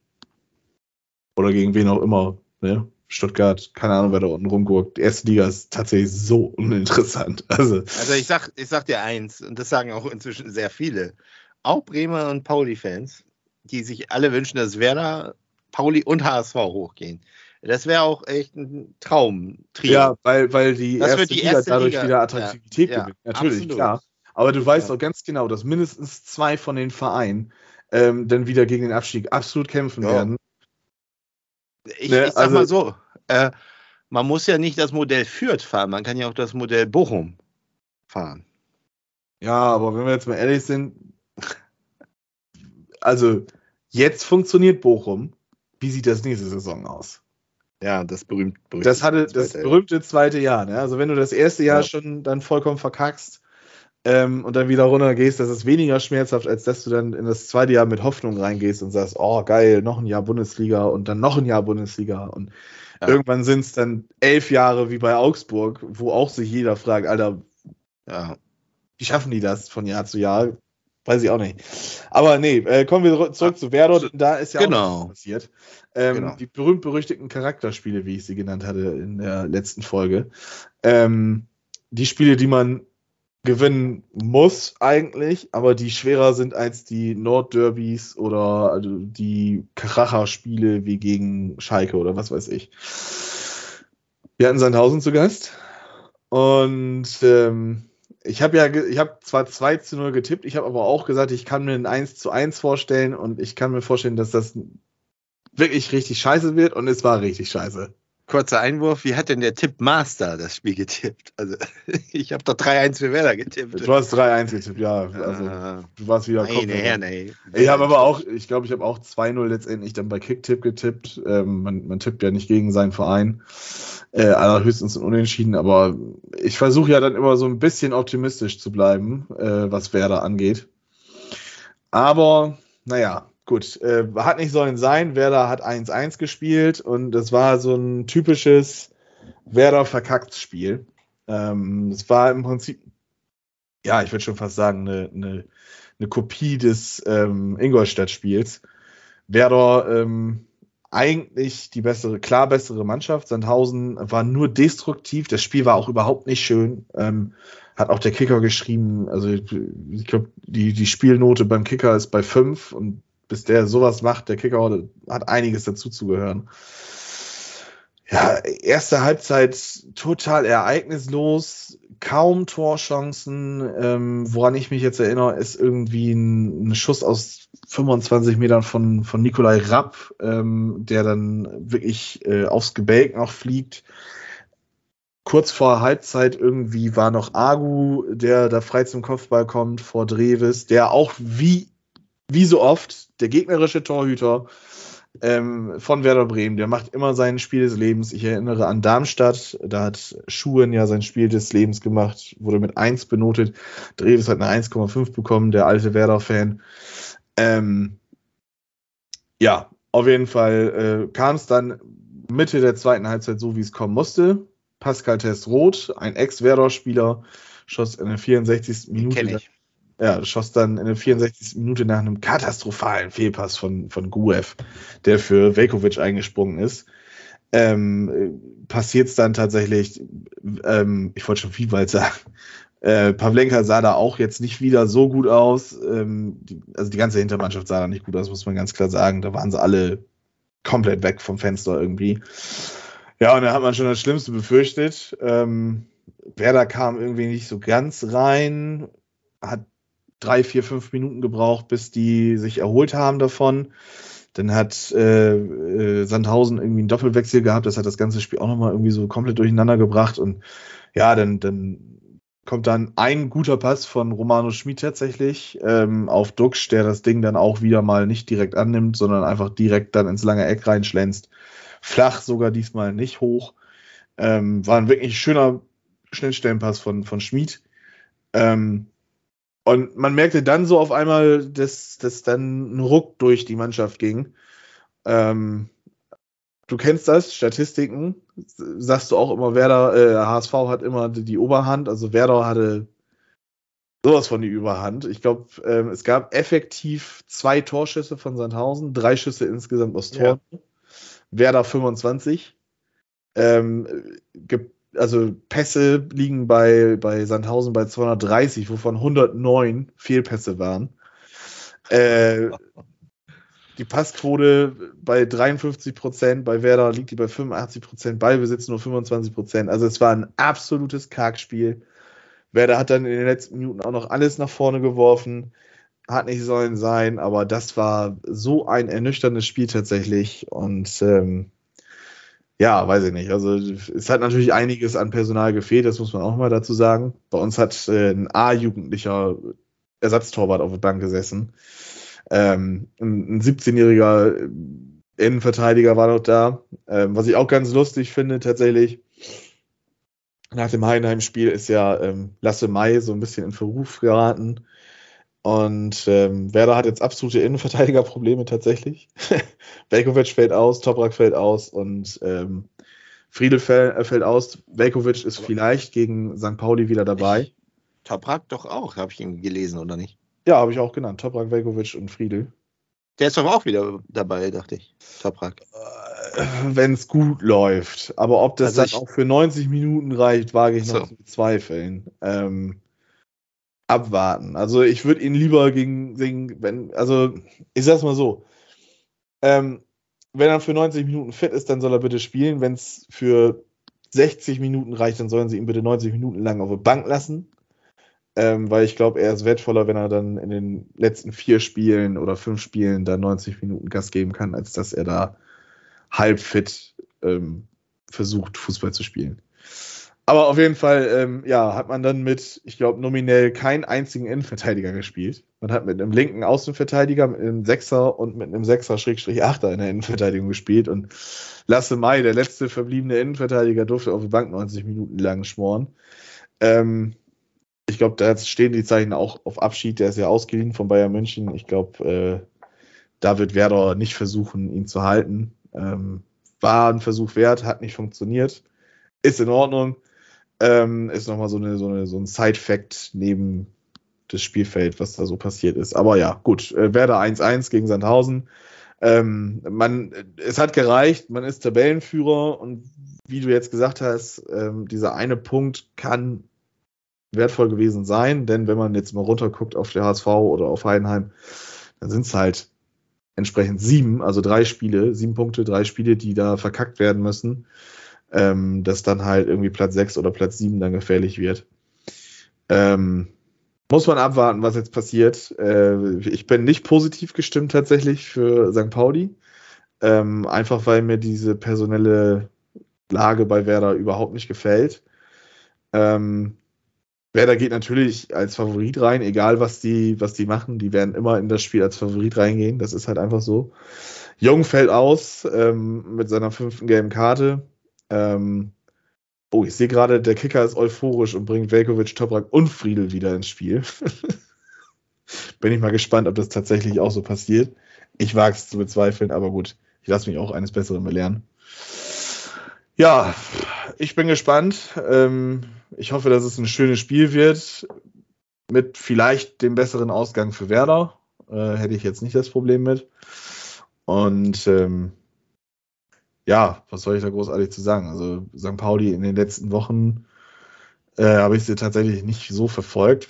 B: Oder gegen wen auch immer, ne? Stuttgart, keine Ahnung, wer da unten rumguckt. Die erste Liga ist tatsächlich so uninteressant. Also,
C: Also ich sag, ich sag dir eins, und das sagen auch inzwischen sehr viele, auch Bremer und Pauli-Fans, die sich alle wünschen, dass Werder, Pauli und HSV hochgehen. Das wäre auch echt ein Traum.
B: ja, weil, weil die
C: Das
B: erste,
C: die
B: Liga
C: erste
B: dadurch
C: Liga,
B: wieder Attraktivität
C: ja, ja,
B: gewinnt. Natürlich,
C: absolut.
B: klar. Aber du weißt
C: Ja.
B: auch ganz genau, dass mindestens zwei von den Vereinen ähm, dann wieder gegen den Abstieg absolut kämpfen
C: Ja.
B: werden.
C: Ich,
B: Ne,
C: ich sag
B: also-
C: mal so, äh, man muss ja nicht das Modell Fürth fahren, man kann ja auch das Modell Bochum fahren.
B: Ja, aber wenn wir jetzt mal ehrlich sind, also jetzt funktioniert Bochum. Wie sieht das nächste Saison aus?
C: Ja, das berühmt, berühmte
B: Das hatte das
C: zweite-
B: berühmte zweite Jahr. Ne? Also wenn du das erste Jahr
C: Ja.
B: schon dann vollkommen verkackst ähm, und dann wieder runter gehst, das ist weniger schmerzhaft, als dass du dann in das zweite Jahr mit Hoffnung reingehst und sagst, oh geil, noch ein Jahr Bundesliga und dann noch ein Jahr Bundesliga und
C: Ja.
B: irgendwann sind es dann elf Jahre wie bei Augsburg, wo auch sich jeder fragt, Alter,
C: Ja.
B: wie schaffen die das von Jahr zu Jahr? Weiß ich auch nicht. Aber nee, äh, kommen wir zurück zu Werder. Da ist ja auch
C: Genau.
B: was passiert. Ähm,
C: Genau.
B: Die berühmt-berüchtigten Charakterspiele, wie ich sie genannt hatte in der letzten Folge. Ähm, die Spiele, die man gewinnen muss eigentlich, aber die schwerer sind als die Nordderbys oder also die Kracher-Spiele wie gegen Schalke oder was weiß ich. Wir hatten Sandhausen zu Gast und ähm, ich habe ja, ich habe zwar 2 zu 0 getippt, ich habe aber auch gesagt, ich kann mir ein 1 zu 1 vorstellen und ich kann mir vorstellen, dass das wirklich richtig scheiße wird und es war richtig scheiße.
C: Kurzer Einwurf, wie hat denn der Tippmaster das Spiel getippt? Also, ich habe doch 3-1 für Werder getippt.
B: Du hast 3-1 getippt, ja. Also
C: äh,
B: du warst wieder
C: nee, nee, nee.
B: Ich habe aber auch, ich glaube, ich habe auch 2-0 letztendlich dann bei Kicktipp getippt. Ähm, man, man tippt ja nicht gegen seinen Verein. Äh, allerhöchstens ein Unentschieden, aber ich versuche ja dann immer so ein bisschen optimistisch zu bleiben, äh, was Werder angeht. Aber, naja, gut. Äh, hat nicht sollen sein. Werder hat 1-1 gespielt und das war so ein typisches Werder-Verkackt-Spiel. Ähm, es war im Prinzip, ja, ich würde schon fast sagen, eine, eine, eine Kopie des ähm, Ingolstadt-Spiels. Werder ähm, eigentlich die bessere, klar bessere Mannschaft. Sandhausen war nur destruktiv. Das Spiel war auch überhaupt nicht schön. Ähm, hat auch der Kicker geschrieben. Also ich glaube, die, die Spielnote beim Kicker ist bei 5 und bis der sowas macht, der Kicker hat einiges dazu zu gehören. Ja, erste Halbzeit total ereignislos, kaum Torchancen. Ähm, woran ich mich jetzt erinnere, ist irgendwie ein, ein Schuss aus 25 Metern von, von Nikolai Rapp, ähm, der dann wirklich äh, aufs Gebälk noch fliegt. Kurz vor Halbzeit irgendwie war noch Agu, der da frei zum Kopfball kommt, vor Dreves, der auch wie, wie so oft der gegnerische Torhüter ähm, von Werder Bremen, der macht immer sein Spiel des Lebens. Ich erinnere an Darmstadt, da hat Schuhen ja sein Spiel des Lebens gemacht, wurde mit 1 benotet. Dreves hat eine 1,5 bekommen, der alte Werder-Fan. Ähm, ja, auf jeden Fall äh, kam es dann Mitte der zweiten Halbzeit so, wie es kommen musste. Pascal Test Roth, ein Ex-Werder-Spieler, schoss in der 64. Minute. Ja, schoss dann in der 64. Minute nach einem katastrophalen Fehlpass von, von Guev, der für Velkovic eingesprungen ist. Ähm, passiert es dann tatsächlich, ähm, ich wollte schon Viehwald sagen, äh, Pavlenka sah da auch jetzt nicht wieder so gut aus. Ähm, die, also die ganze Hintermannschaft sah da nicht gut aus, muss man ganz klar sagen. Da waren sie alle komplett weg vom Fenster irgendwie. Ja, und da hat man schon das Schlimmste befürchtet. Ähm, Werder kam irgendwie nicht so ganz rein, hat drei, vier, fünf Minuten gebraucht, bis die sich erholt haben davon. Dann hat äh, äh, Sandhausen irgendwie einen Doppelwechsel gehabt, das hat das ganze Spiel auch nochmal irgendwie so komplett durcheinander gebracht. Und ja, dann, dann kommt dann ein guter Pass von Romano Schmid tatsächlich ähm, auf Duxch, der das Ding dann auch wieder mal nicht direkt annimmt, sondern einfach direkt dann ins lange Eck reinschlänzt. Flach sogar diesmal nicht hoch. Ähm, war ein wirklich schöner Schnittstellenpass von, von Schmid. Ähm, und man merkte dann so auf einmal, dass, dass dann ein Ruck durch die Mannschaft ging. Ähm, du kennst das, Statistiken, sagst du auch immer, Werder, äh, HSV hat immer die, Oberhand, also Werder hatte sowas von die Überhand. Ich glaube, ähm, es gab effektiv zwei Torschüsse von Sandhausen, drei Schüsse insgesamt aus Tor.
C: Ja.
B: Werder 25. Ähm, also Pässe liegen bei, bei Sandhausen bei 230, wovon 109 Fehlpässe waren. Äh, die Passquote bei 53 Prozent, bei Werder liegt die bei 85 Prozent, Ballbesitz nur 25 Prozent. Also es war ein absolutes Kargspiel. Werder hat dann in den letzten Minuten auch noch alles nach vorne geworfen. Hat nicht sollen sein, aber das war so ein ernüchterndes Spiel tatsächlich. Und ähm, ja, weiß ich nicht. Also es hat natürlich einiges an Personal gefehlt, das muss man auch mal dazu sagen. Bei uns hat äh, ein A-jugendlicher Ersatztorwart auf der Bank gesessen. Ähm, ein 17-jähriger Innenverteidiger war noch da. Ähm, was ich auch ganz lustig finde, tatsächlich, nach dem Heidenheim-Spiel ist ja ähm, Lasse Mai so ein bisschen in Verruf geraten. Und ähm, Werder hat jetzt absolute Innenverteidigerprobleme tatsächlich. Velkovic fällt aus, Toprak fällt aus und ähm, Friedel fällt, äh, fällt aus. Velkovic ist vielleicht gegen St. Pauli wieder dabei. Ich,
C: Toprak doch auch, habe ich ihn gelesen, oder nicht?
B: Ja, habe ich auch genannt. Toprak, Velkovic und Friedel.
C: Der ist doch auch wieder dabei, dachte ich. Toprak.
B: Äh, Wenn es gut läuft. Aber ob das also dann auch für 90 Minuten reicht, wage ich so. noch zu bezweifeln. Ähm, abwarten. Also ich würde ihn lieber gegen, gegen, wenn, also ich sag's mal so, ähm, wenn er für 90 Minuten fit ist, dann soll er bitte spielen. Wenn es für 60 Minuten reicht, dann sollen sie ihn bitte 90 Minuten lang auf der Bank lassen. Ähm, weil ich glaube, er ist wertvoller, wenn er dann in den letzten vier Spielen oder fünf Spielen da 90 Minuten Gas geben kann, als dass er da halb fit ähm, versucht, Fußball zu spielen. Aber auf jeden Fall, ähm, ja, hat man dann mit, ich glaube, nominell keinen einzigen Innenverteidiger gespielt. Man hat mit einem linken Außenverteidiger, mit einem Sechser und mit einem Sechser-Achter in der Innenverteidigung gespielt. Und Lasse Mai, der letzte verbliebene Innenverteidiger, durfte auf der Bank 90 Minuten lang schmoren. Ähm, ich glaube, da stehen die Zeichen auch auf Abschied. Der ist ja ausgeliehen von Bayern München. Ich glaube, äh, da wird Werder nicht versuchen, ihn zu halten. Ähm, war ein Versuch wert, hat nicht funktioniert. Ist in Ordnung. Ähm, ist nochmal so, eine, so, eine, so ein Side-Fact neben das Spielfeld, was da so passiert ist. Aber ja, gut. Äh, Werder 1-1 gegen Sandhausen. Ähm, man, es hat gereicht, man ist Tabellenführer und wie du jetzt gesagt hast, ähm, dieser eine Punkt kann wertvoll gewesen sein, denn wenn man jetzt mal runterguckt auf der HSV oder auf Heidenheim, dann sind es halt entsprechend sieben, also drei Spiele, sieben Punkte, drei Spiele, die da verkackt werden müssen ähm, dass dann halt irgendwie Platz 6 oder Platz 7 dann gefährlich wird. Ähm, muss man abwarten, was jetzt passiert. Äh, ich bin nicht positiv gestimmt tatsächlich für St. Pauli. Ähm, einfach weil mir diese personelle Lage bei Werder überhaupt nicht gefällt. Ähm, Werder geht natürlich als Favorit rein, egal was die, was die machen. Die werden immer in das Spiel als Favorit reingehen. Das ist halt einfach so. Jung fällt aus ähm, mit seiner fünften gelben Karte. Ähm, oh, ich sehe gerade, der Kicker ist euphorisch und bringt Velkovic, Toprak und Friedel wieder ins Spiel. Bin ich mal gespannt, ob das tatsächlich auch so passiert. Ich wage es zu bezweifeln, aber gut, ich lasse mich auch eines Besseren belehren. Ja, ich bin gespannt. Ähm, ich hoffe, dass es ein schönes Spiel wird. Mit vielleicht dem besseren Ausgang für Werder. Äh, hätte ich jetzt nicht das Problem mit. Und ähm, ja, was soll ich da großartig zu sagen? Also St. Pauli in den letzten Wochen äh, habe ich sie tatsächlich nicht so verfolgt.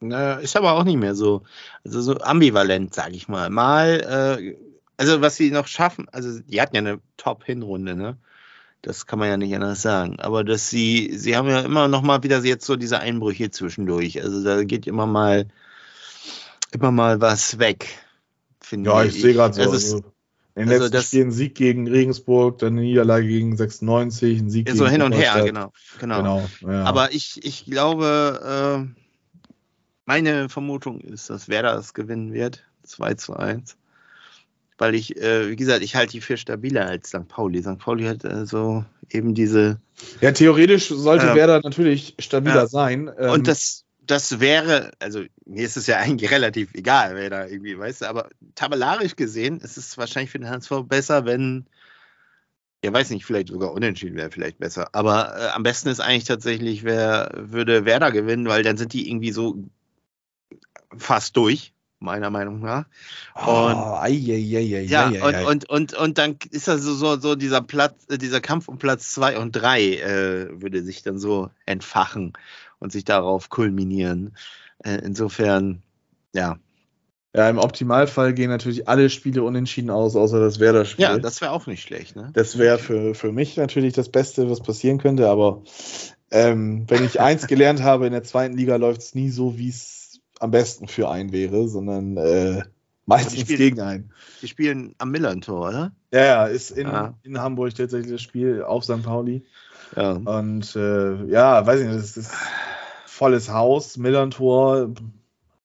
C: ist aber auch nicht mehr so, also so ambivalent, sage ich mal. Mal, äh, also was sie noch schaffen, also die hatten ja eine Top-Hinrunde, ne? Das kann man ja nicht anders sagen. Aber dass sie, sie haben ja immer noch mal wieder jetzt so diese Einbrüche zwischendurch. Also da geht immer mal, immer mal was weg.
B: Finde ja, ich, ich sehe gerade so. Also, in den also letzten Spielen Sieg gegen Regensburg, dann eine Niederlage gegen 96, ein Sieg
C: so gegen So hin und her, genau. genau. genau ja. Aber ich, ich glaube, äh, meine Vermutung ist, dass Werder es gewinnen wird. 2 zu 1. Weil ich, äh, wie gesagt, ich halte die für stabiler als St. Pauli. St. Pauli hat also eben diese.
B: Ja, theoretisch sollte äh, Werder natürlich stabiler sein.
C: Ähm, und das, das wäre, also mir ist es ja eigentlich relativ egal, wer da irgendwie, weißt du, aber tabellarisch gesehen ist es wahrscheinlich für den HSV besser, wenn, ja weiß nicht, vielleicht sogar unentschieden wäre vielleicht besser. Aber äh, am besten ist eigentlich tatsächlich, wer würde Werder gewinnen, weil dann sind die irgendwie so fast durch, meiner Meinung nach. Und, oh, ei, ei, ei, ja, und, und, und, und dann ist das so, so, so dieser Platz, dieser Kampf um Platz zwei und drei äh, würde sich dann so entfachen und sich darauf kulminieren. Äh, insofern, ja.
B: Ja, im Optimalfall gehen natürlich alle Spiele unentschieden aus, außer das Werder-Spiel.
C: Ja, das wäre auch nicht schlecht. Ne?
B: Das wäre für, für mich natürlich das Beste, was passieren könnte, aber ähm, wenn ich eins gelernt habe, in der zweiten Liga läuft es nie so, wie es am besten für einen wäre, sondern äh, Meistens
C: spielen-
B: gegen einen.
C: Die spielen am Millern-Tor, oder?
B: Ja, ja, ist in,
C: Ja.
B: in Hamburg tatsächlich das Spiel auf St. Pauli.
C: Ja.
B: Und äh, ja, weiß ich nicht, das ist volles Haus, Millantor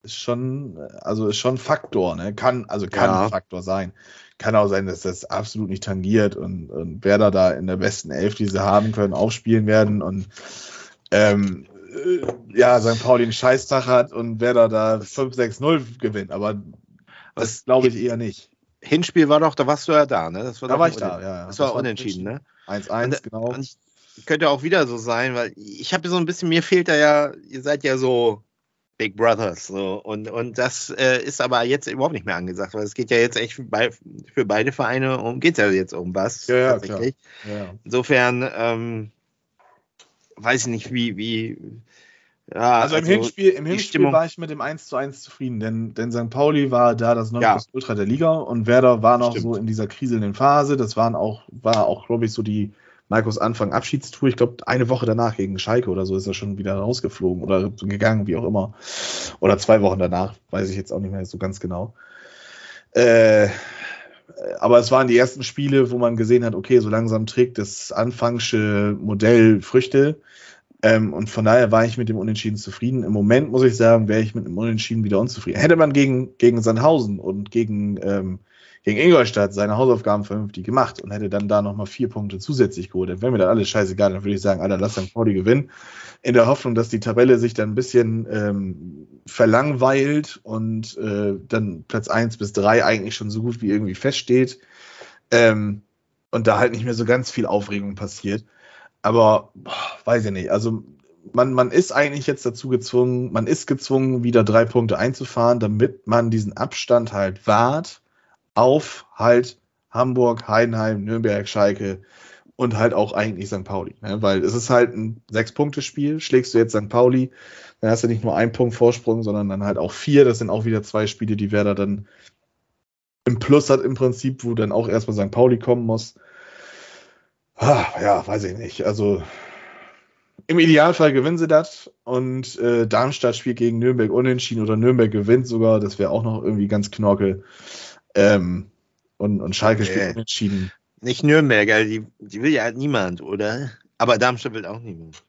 B: ist schon, also ist schon ein Faktor, ne? Kann, also kann
C: Ja.
B: Faktor sein. Kann auch sein, dass das absolut nicht tangiert und, und wer da, da in der besten Elf, die sie haben können, aufspielen werden und ähm, äh, ja, St. Pauli einen Scheißtag hat und wer da da 5-6-0 gewinnt, aber das
C: Was-
B: glaube ich eher nicht.
C: Hinspiel war doch, da warst du ja da, ne? Das
B: Da
C: doch
B: war ich da, ja. ja.
C: Das war unentschieden, ne?
B: 1-1,
C: Und-
B: genau.
C: Und ich könnte auch wieder so sein, weil ich habe so ein bisschen, mir fehlt da ja, ihr seid ja so Big Brothers. So. Und, und das äh, ist aber jetzt überhaupt nicht mehr angesagt, weil es geht ja jetzt echt für, bei, für beide Vereine um, geht ja jetzt um was.
B: Ja, ja,
C: tatsächlich.
B: Ja.
C: Insofern ähm, weiß ich nicht, wie, wie ja,
B: Also, im Hinspiel, im Hinspiel
C: Stimmung-
B: war ich mit dem 1 zu 1 zufrieden, denn, denn St. Pauli war da das
C: Ja.
B: Nonplusultra der Liga und Werder war noch
C: Stimmt.
B: so in dieser kriselnden Phase. Das waren auch, war auch, glaube ich, so die Markus Anfang Abschiedstour. Ich glaube, eine Woche danach gegen Schalke oder so ist er schon wieder rausgeflogen oder gegangen, wie auch immer. Oder zwei Wochen danach, weiß ich jetzt auch nicht mehr so ganz genau. Äh, aber es waren die ersten Spiele, wo man gesehen hat, okay, so langsam trägt das anfangsche Modell Früchte. Ähm, und von daher war ich mit dem Unentschieden zufrieden. Im Moment muss ich sagen, wäre ich mit dem Unentschieden wieder unzufrieden. Hätte man gegen, gegen Sandhausen und gegen, ähm, gegen Ingolstadt seine Hausaufgaben vernünftig gemacht und hätte dann da nochmal vier Punkte zusätzlich geholt, dann wäre mir das alles scheißegal. Dann würde ich sagen, Alter, lass St. Pauli gewinnen. In der Hoffnung, dass die Tabelle sich dann ein bisschen ähm, verlangweilt und äh, dann Platz 1 bis 3 eigentlich schon so gut wie irgendwie feststeht. Ähm, und da halt nicht mehr so ganz viel Aufregung passiert. Aber boah, weiß ich nicht. Also man, man ist eigentlich jetzt dazu gezwungen, man ist gezwungen, wieder drei Punkte einzufahren, damit man diesen Abstand halt wahrt auf halt Hamburg, Heidenheim, Nürnberg, Schalke und halt auch eigentlich St. Pauli. Ne? Weil es ist halt ein Sechs-Punkte-Spiel. Schlägst du jetzt St. Pauli, dann hast du nicht nur einen Punkt Vorsprung, sondern dann halt auch vier. Das sind auch wieder zwei Spiele, die Werder dann im Plus hat im Prinzip, wo dann auch erstmal St. Pauli kommen muss. Ah, ja, weiß ich nicht. Also im Idealfall gewinnen sie das und äh, Darmstadt spielt gegen Nürnberg unentschieden oder Nürnberg gewinnt sogar. Das wäre auch noch irgendwie ganz knorkel. Ähm, und, und Schalke spielt
C: Nee.
B: unentschieden.
C: Nicht Nürnberg, also die, die will ja halt niemand, oder? Aber Darmstadt will auch niemand.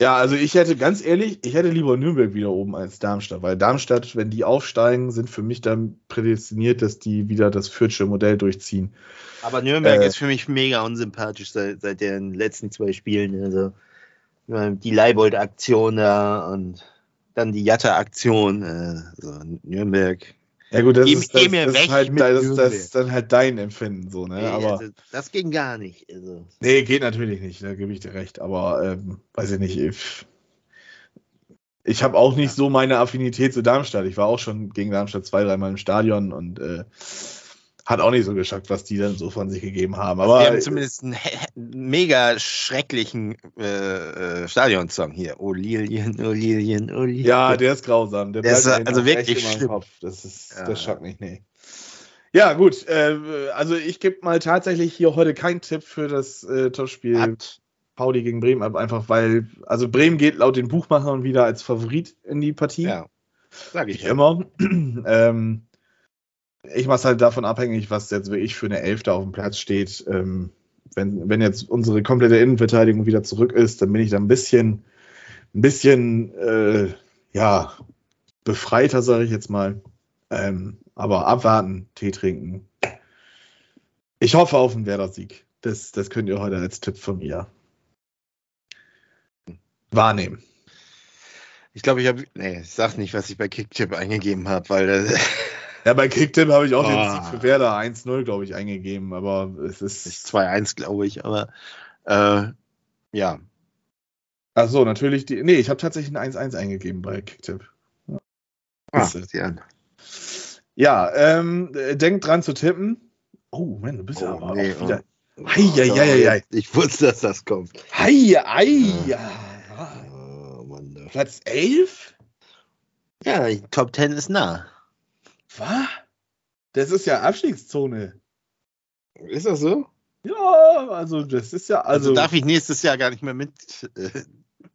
B: Ja, also ich hätte ganz ehrlich, ich hätte lieber Nürnberg wieder oben als Darmstadt, weil Darmstadt, wenn die aufsteigen, sind für mich dann prädestiniert, dass die wieder das Fürtsche Modell durchziehen.
C: Aber Nürnberg
B: Äh.
C: ist für mich mega unsympathisch seit, seit den letzten zwei Spielen. Also die Leibold-Aktion da und dann die Jatta-Aktion. Also Nürnberg.
B: Ja gut, das,
C: Geh-
B: ist, das,
C: geh mir
B: das,
C: weg
B: ist halt, das, das
C: Nürnberg.
B: ist dann halt dein Empfinden so, ne?
C: Nee,
B: Aber
C: also, das ging gar nicht. Also.
B: nee, geht natürlich nicht, da gebe ich dir recht. Aber ähm, weiß ich nicht. Ich, ich habe auch nicht so meine Affinität zu Darmstadt. Ich war auch schon gegen Darmstadt zwei, dreimal im Stadion und äh, hat auch nicht so geschockt, was die dann so von sich gegeben haben. Aber
C: wir haben zumindest einen mega schrecklichen äh, äh, Stadionsong hier. Oh Lilien, oh Lilien, oh Lilien.
B: Ja, der ist grausam. Der
C: Der ist, also wirklich schlimm.
B: Kopf. Das, ist,
C: Ja.
B: das schockt mich, nee. Ja, gut. Äh, also ich gebe mal tatsächlich hier heute keinen Tipp für das äh, Topspiel
C: Hat,
B: Pauli gegen Bremen ab, einfach weil, also Bremen geht laut den Buchmachern wieder als Favorit in die Partie.
C: ja, sag
B: Wie
C: ich ja.
B: immer. ähm, ich mache es halt davon abhängig, was jetzt wirklich für eine Elfte auf dem Platz steht. Ähm, wenn, wenn jetzt unsere komplette Innenverteidigung wieder zurück ist, dann bin ich da ein bisschen, ein bisschen, äh, ja, befreiter, sage ich jetzt mal. Ähm, aber abwarten, Tee trinken. Ich hoffe auf einen Werder-Sieg. Das, das könnt ihr heute als Tipp von mir wahrnehmen.
C: Ich glaube, ich habe. Nee, ich sag nicht, was ich bei Kicktip eingegeben habe, weil das,
B: Ja, bei Kicktipp habe ich auch den
C: Ah.
B: Sieg für Werder 1-0, glaube ich, eingegeben, aber es
C: ist
B: ist.
C: 2-1, glaube ich, aber äh, ja.
B: Ach so, natürlich die. Nee, ich habe tatsächlich ein 1-1 eingegeben bei Kicktipp.
C: Ah,
B: Ist es.
C: sieh an.
B: Ja, ähm, äh, denkt dran zu tippen. Oh, Mann, du bist ja
C: Oh,
B: aber
C: nee,
B: auch wieder.
C: oh.
B: Hei, hei, hei, hei.
C: Ich wusste, dass das kommt.
B: Hei, ei, ja.
C: Oh, Mann, da-
B: Platz 11?
C: ja, Top 10 ist nah.
B: Was? Das ist ja Abstiegszone.
C: Ist das so?
B: Ja, also das ist ja.
C: Also,
B: Also,
C: darf ich nächstes Jahr gar nicht mehr mit. Äh,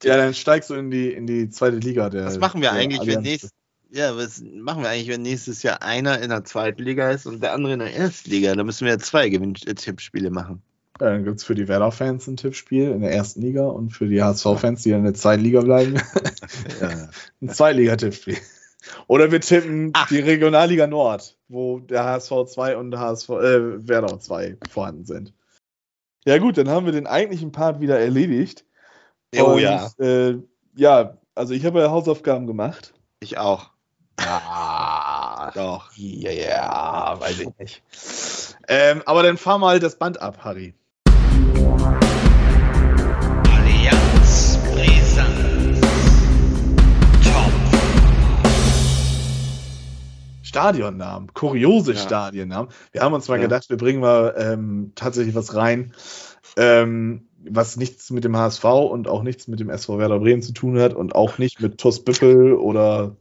B: ja, dann steigst du in die, in die zweite Liga. Der,
C: was machen wir eigentlich, wenn,
B: Allianz.
C: nächst, Ja, was machen wir eigentlich, wenn nächstes Jahr einer in der zweiten Liga ist und der andere in der ersten Liga? Da müssen wir ja zwei Gewinn-Tippspiele machen.
B: Ja, dann gibt es für die Werder-Fans ein Tippspiel in der ersten Liga und für die HSV-Fans, die dann in der zweiten Liga bleiben,
C: Ja.
B: ein Zweitliga-Tippspiel. Oder wir tippen
C: Ach.
B: die Regionalliga Nord, wo der HSV 2 und der HSV, äh, Werder 2 vorhanden sind. Ja, gut, dann haben wir den eigentlichen Part wieder erledigt.
C: Oh
B: Und,
C: ja,
B: Äh, ja, also ich habe ja Hausaufgaben gemacht.
C: ich auch.
B: Ah,
C: Doch.
B: ja, ja, weiß ich nicht. Ähm, aber dann fahr mal das Band ab, Harry. Stadionnamen, kuriose
C: Ja.
B: Stadionnamen. Wir haben uns mal
C: Ja.
B: gedacht, wir bringen mal ähm, tatsächlich was rein, ähm, was nichts mit dem HSV und auch nichts mit dem SV Werder Bremen zu tun hat und auch nicht mit TuS Büffel oder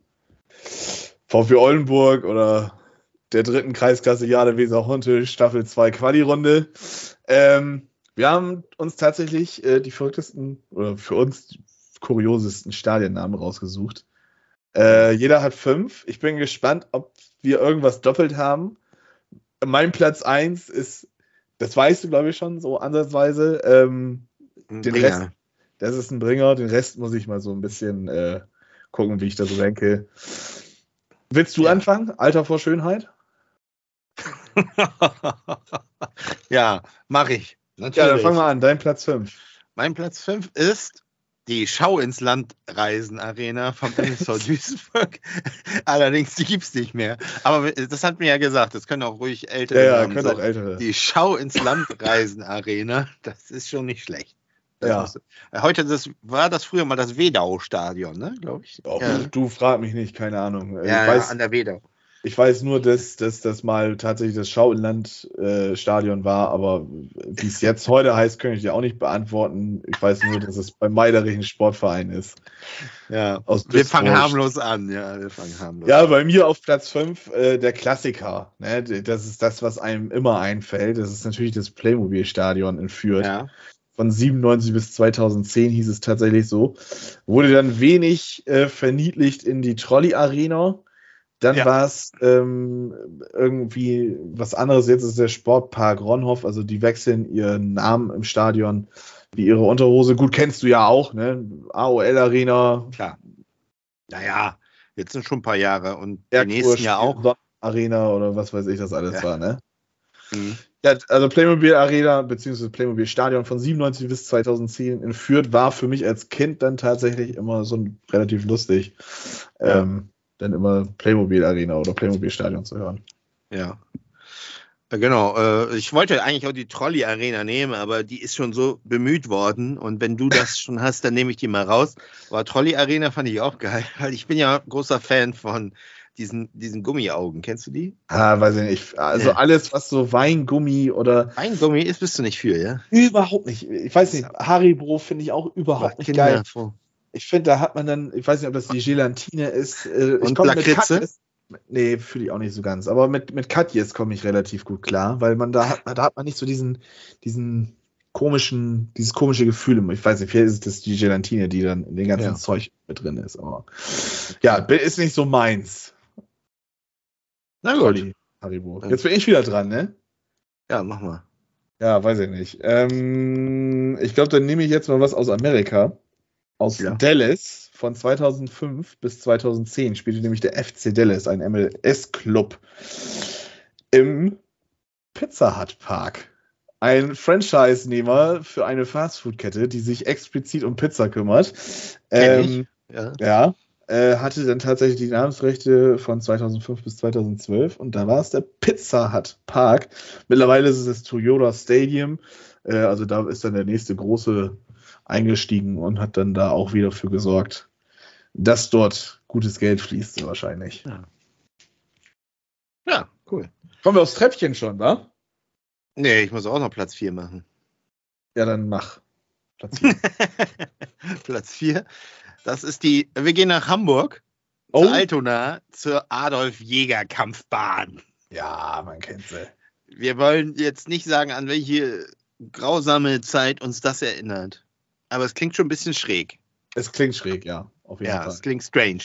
B: VfB Oldenburg oder der dritten Kreisklasse Jade Weser Honte Staffel 2 Quali-Runde. Ähm, wir haben uns tatsächlich äh, die verrücktesten oder für uns die kuriosesten Stadionnamen rausgesucht. Äh, jeder hat fünf. Ich bin gespannt, ob wir irgendwas doppelt haben. Mein Platz 1 ist, das weißt du, glaube ich, schon so ansatzweise. Ähm, Den. Rest- das ist ein Bringer. Den Rest muss ich mal so ein bisschen äh, gucken, wie ich das ranke. Willst du
C: Ja.
B: anfangen? Alter vor Schönheit?
C: ja, mache ich.
B: Ja, dann
C: Natürlich.
B: fang mal an. Dein Platz 5.
C: Mein Platz 5 ist die Schau ins Land Reisen Arena vom MSV Duisburg. Allerdings, die gibt es nicht mehr. Aber das hat mir ja gesagt, das können auch ruhig
B: Ja,
C: ältere
B: ja,
C: Namen
B: können
C: sein.
B: auch ältere.
C: Die Schau ins Land Reisen Arena, das ist schon nicht schlecht. Das
B: Ja.
C: muss- Heute das, war das früher mal das Wedau-Stadion, ne, glaube ich.
B: Oh,
C: ja.
B: Du frag mich nicht, keine Ahnung. Äh,
C: Ja, ja,
B: weiß,
C: an der Wedau.
B: Ich weiß nur, dass, dass das mal tatsächlich das Schau-in-Land-Stadion war, aber wie es jetzt heute heißt, kann ich dir auch nicht beantworten. Ich weiß nur, dass es beim Meiderich ein Sportverein ist.
C: Ja.
B: Aus
C: Wir fangen harmlos an, ja, wir fangen harmlos
B: Ja,
C: an.
B: bei mir auf Platz 5 äh, der Klassiker. Ne? Das ist das, was einem immer einfällt. Das ist natürlich das Playmobil-Stadion in Fürth.
C: Ja.
B: Von 97 bis 2010 hieß es tatsächlich so. Wurde dann wenig äh, verniedlicht in die Trolley-Arena. Dann
C: Ja.
B: war es ähm, irgendwie was anderes. Jetzt ist der Sportpark Ronhoff. Also die wechseln ihren Namen im Stadion wie ihre Unterhose. Gut, kennst du ja auch. Ne? AOL-Arena,
C: Klar. Naja, jetzt sind schon ein paar Jahre und die
B: Erkur
C: nächsten ja auch.
B: Arena oder was weiß ich, das alles
C: Ja.
B: war, ne?
C: Mhm.
B: Ja, also Playmobil Arena bzw. Playmobil Stadion von 97 bis 2010 in Fürth war für mich als Kind dann tatsächlich immer so ein, relativ lustig,
C: Ja.
B: ähm, dann immer Playmobil Arena oder Playmobil Stadion zu hören.
C: Ja. Äh, Genau, äh, ich wollte eigentlich auch die Trolley-Arena nehmen, aber die ist schon so bemüht worden. Und wenn du das schon hast, dann nehme ich die mal raus. Aber Trolley-Arena fand ich auch geil, weil ich bin ja großer Fan von diesen, diesen Gummiaugen. Kennst du die?
B: Ah, weiß ich nicht. Also alles, was so Weingummi oder
C: Ein Gummi ist, bist du nicht für, ja?
B: überhaupt nicht. Ich weiß nicht, Haribo finde ich auch überhaupt nicht geil. Ich finde, da hat man dann, ich weiß nicht, ob das die Gelatine ist. Äh, ich
C: Und
B: komm mit
C: Lakritze?
B: Katjes- Nee, fühle ich auch nicht so ganz. Aber mit, mit Katjes komme ich relativ gut klar, weil man da hat, da hat man nicht so diesen, diesen komischen, dieses komische Gefühl. Ich weiß nicht, vielleicht ist es die Gelatine, die dann in dem ganzen
C: Ja.
B: Zeug mit drin ist. Aber ja, ist nicht so meins.
C: Na gut.
B: Haribo. Jetzt bin ich wieder dran, ne?
C: Ja, mach mal.
B: Ja, weiß ich nicht. Ähm, ich glaube, dann nehme ich jetzt mal was aus Amerika. Aus
C: Ja.
B: Dallas von 2005 bis 2010 spielte nämlich der FC Dallas, ein MLS-Club, im Pizza Hut Park. Ein Franchise-Nehmer für eine Fastfood-Kette, die sich explizit um Pizza kümmert. Ähm,
C: Ja.
B: ja, äh, hatte dann tatsächlich die Namensrechte von 2005 bis 2012 und da war es der Pizza Hut Park. Mittlerweile ist es das Toyota Stadium, äh, also da ist dann der nächste große eingestiegen und hat dann da auch wieder für gesorgt, dass dort gutes Geld fließt, wahrscheinlich.
C: ja, cool.
B: Kommen wir aufs Treppchen schon, wa?
C: Nee, ich muss auch noch Platz 4 machen.
B: Ja, dann mach. Platz vier.
C: Platz 4. Das ist die, wir gehen nach Hamburg,
B: Oh.
C: zur Altona, zur Adolf-Jäger-Kampfbahn.
B: ja, man kennt sie.
C: Wir wollen jetzt nicht sagen, an welche grausame Zeit uns das erinnert. Aber es klingt schon ein bisschen schräg.
B: Es klingt schräg, ja, auf jeden
C: Ja,
B: Fall.
C: es klingt strange.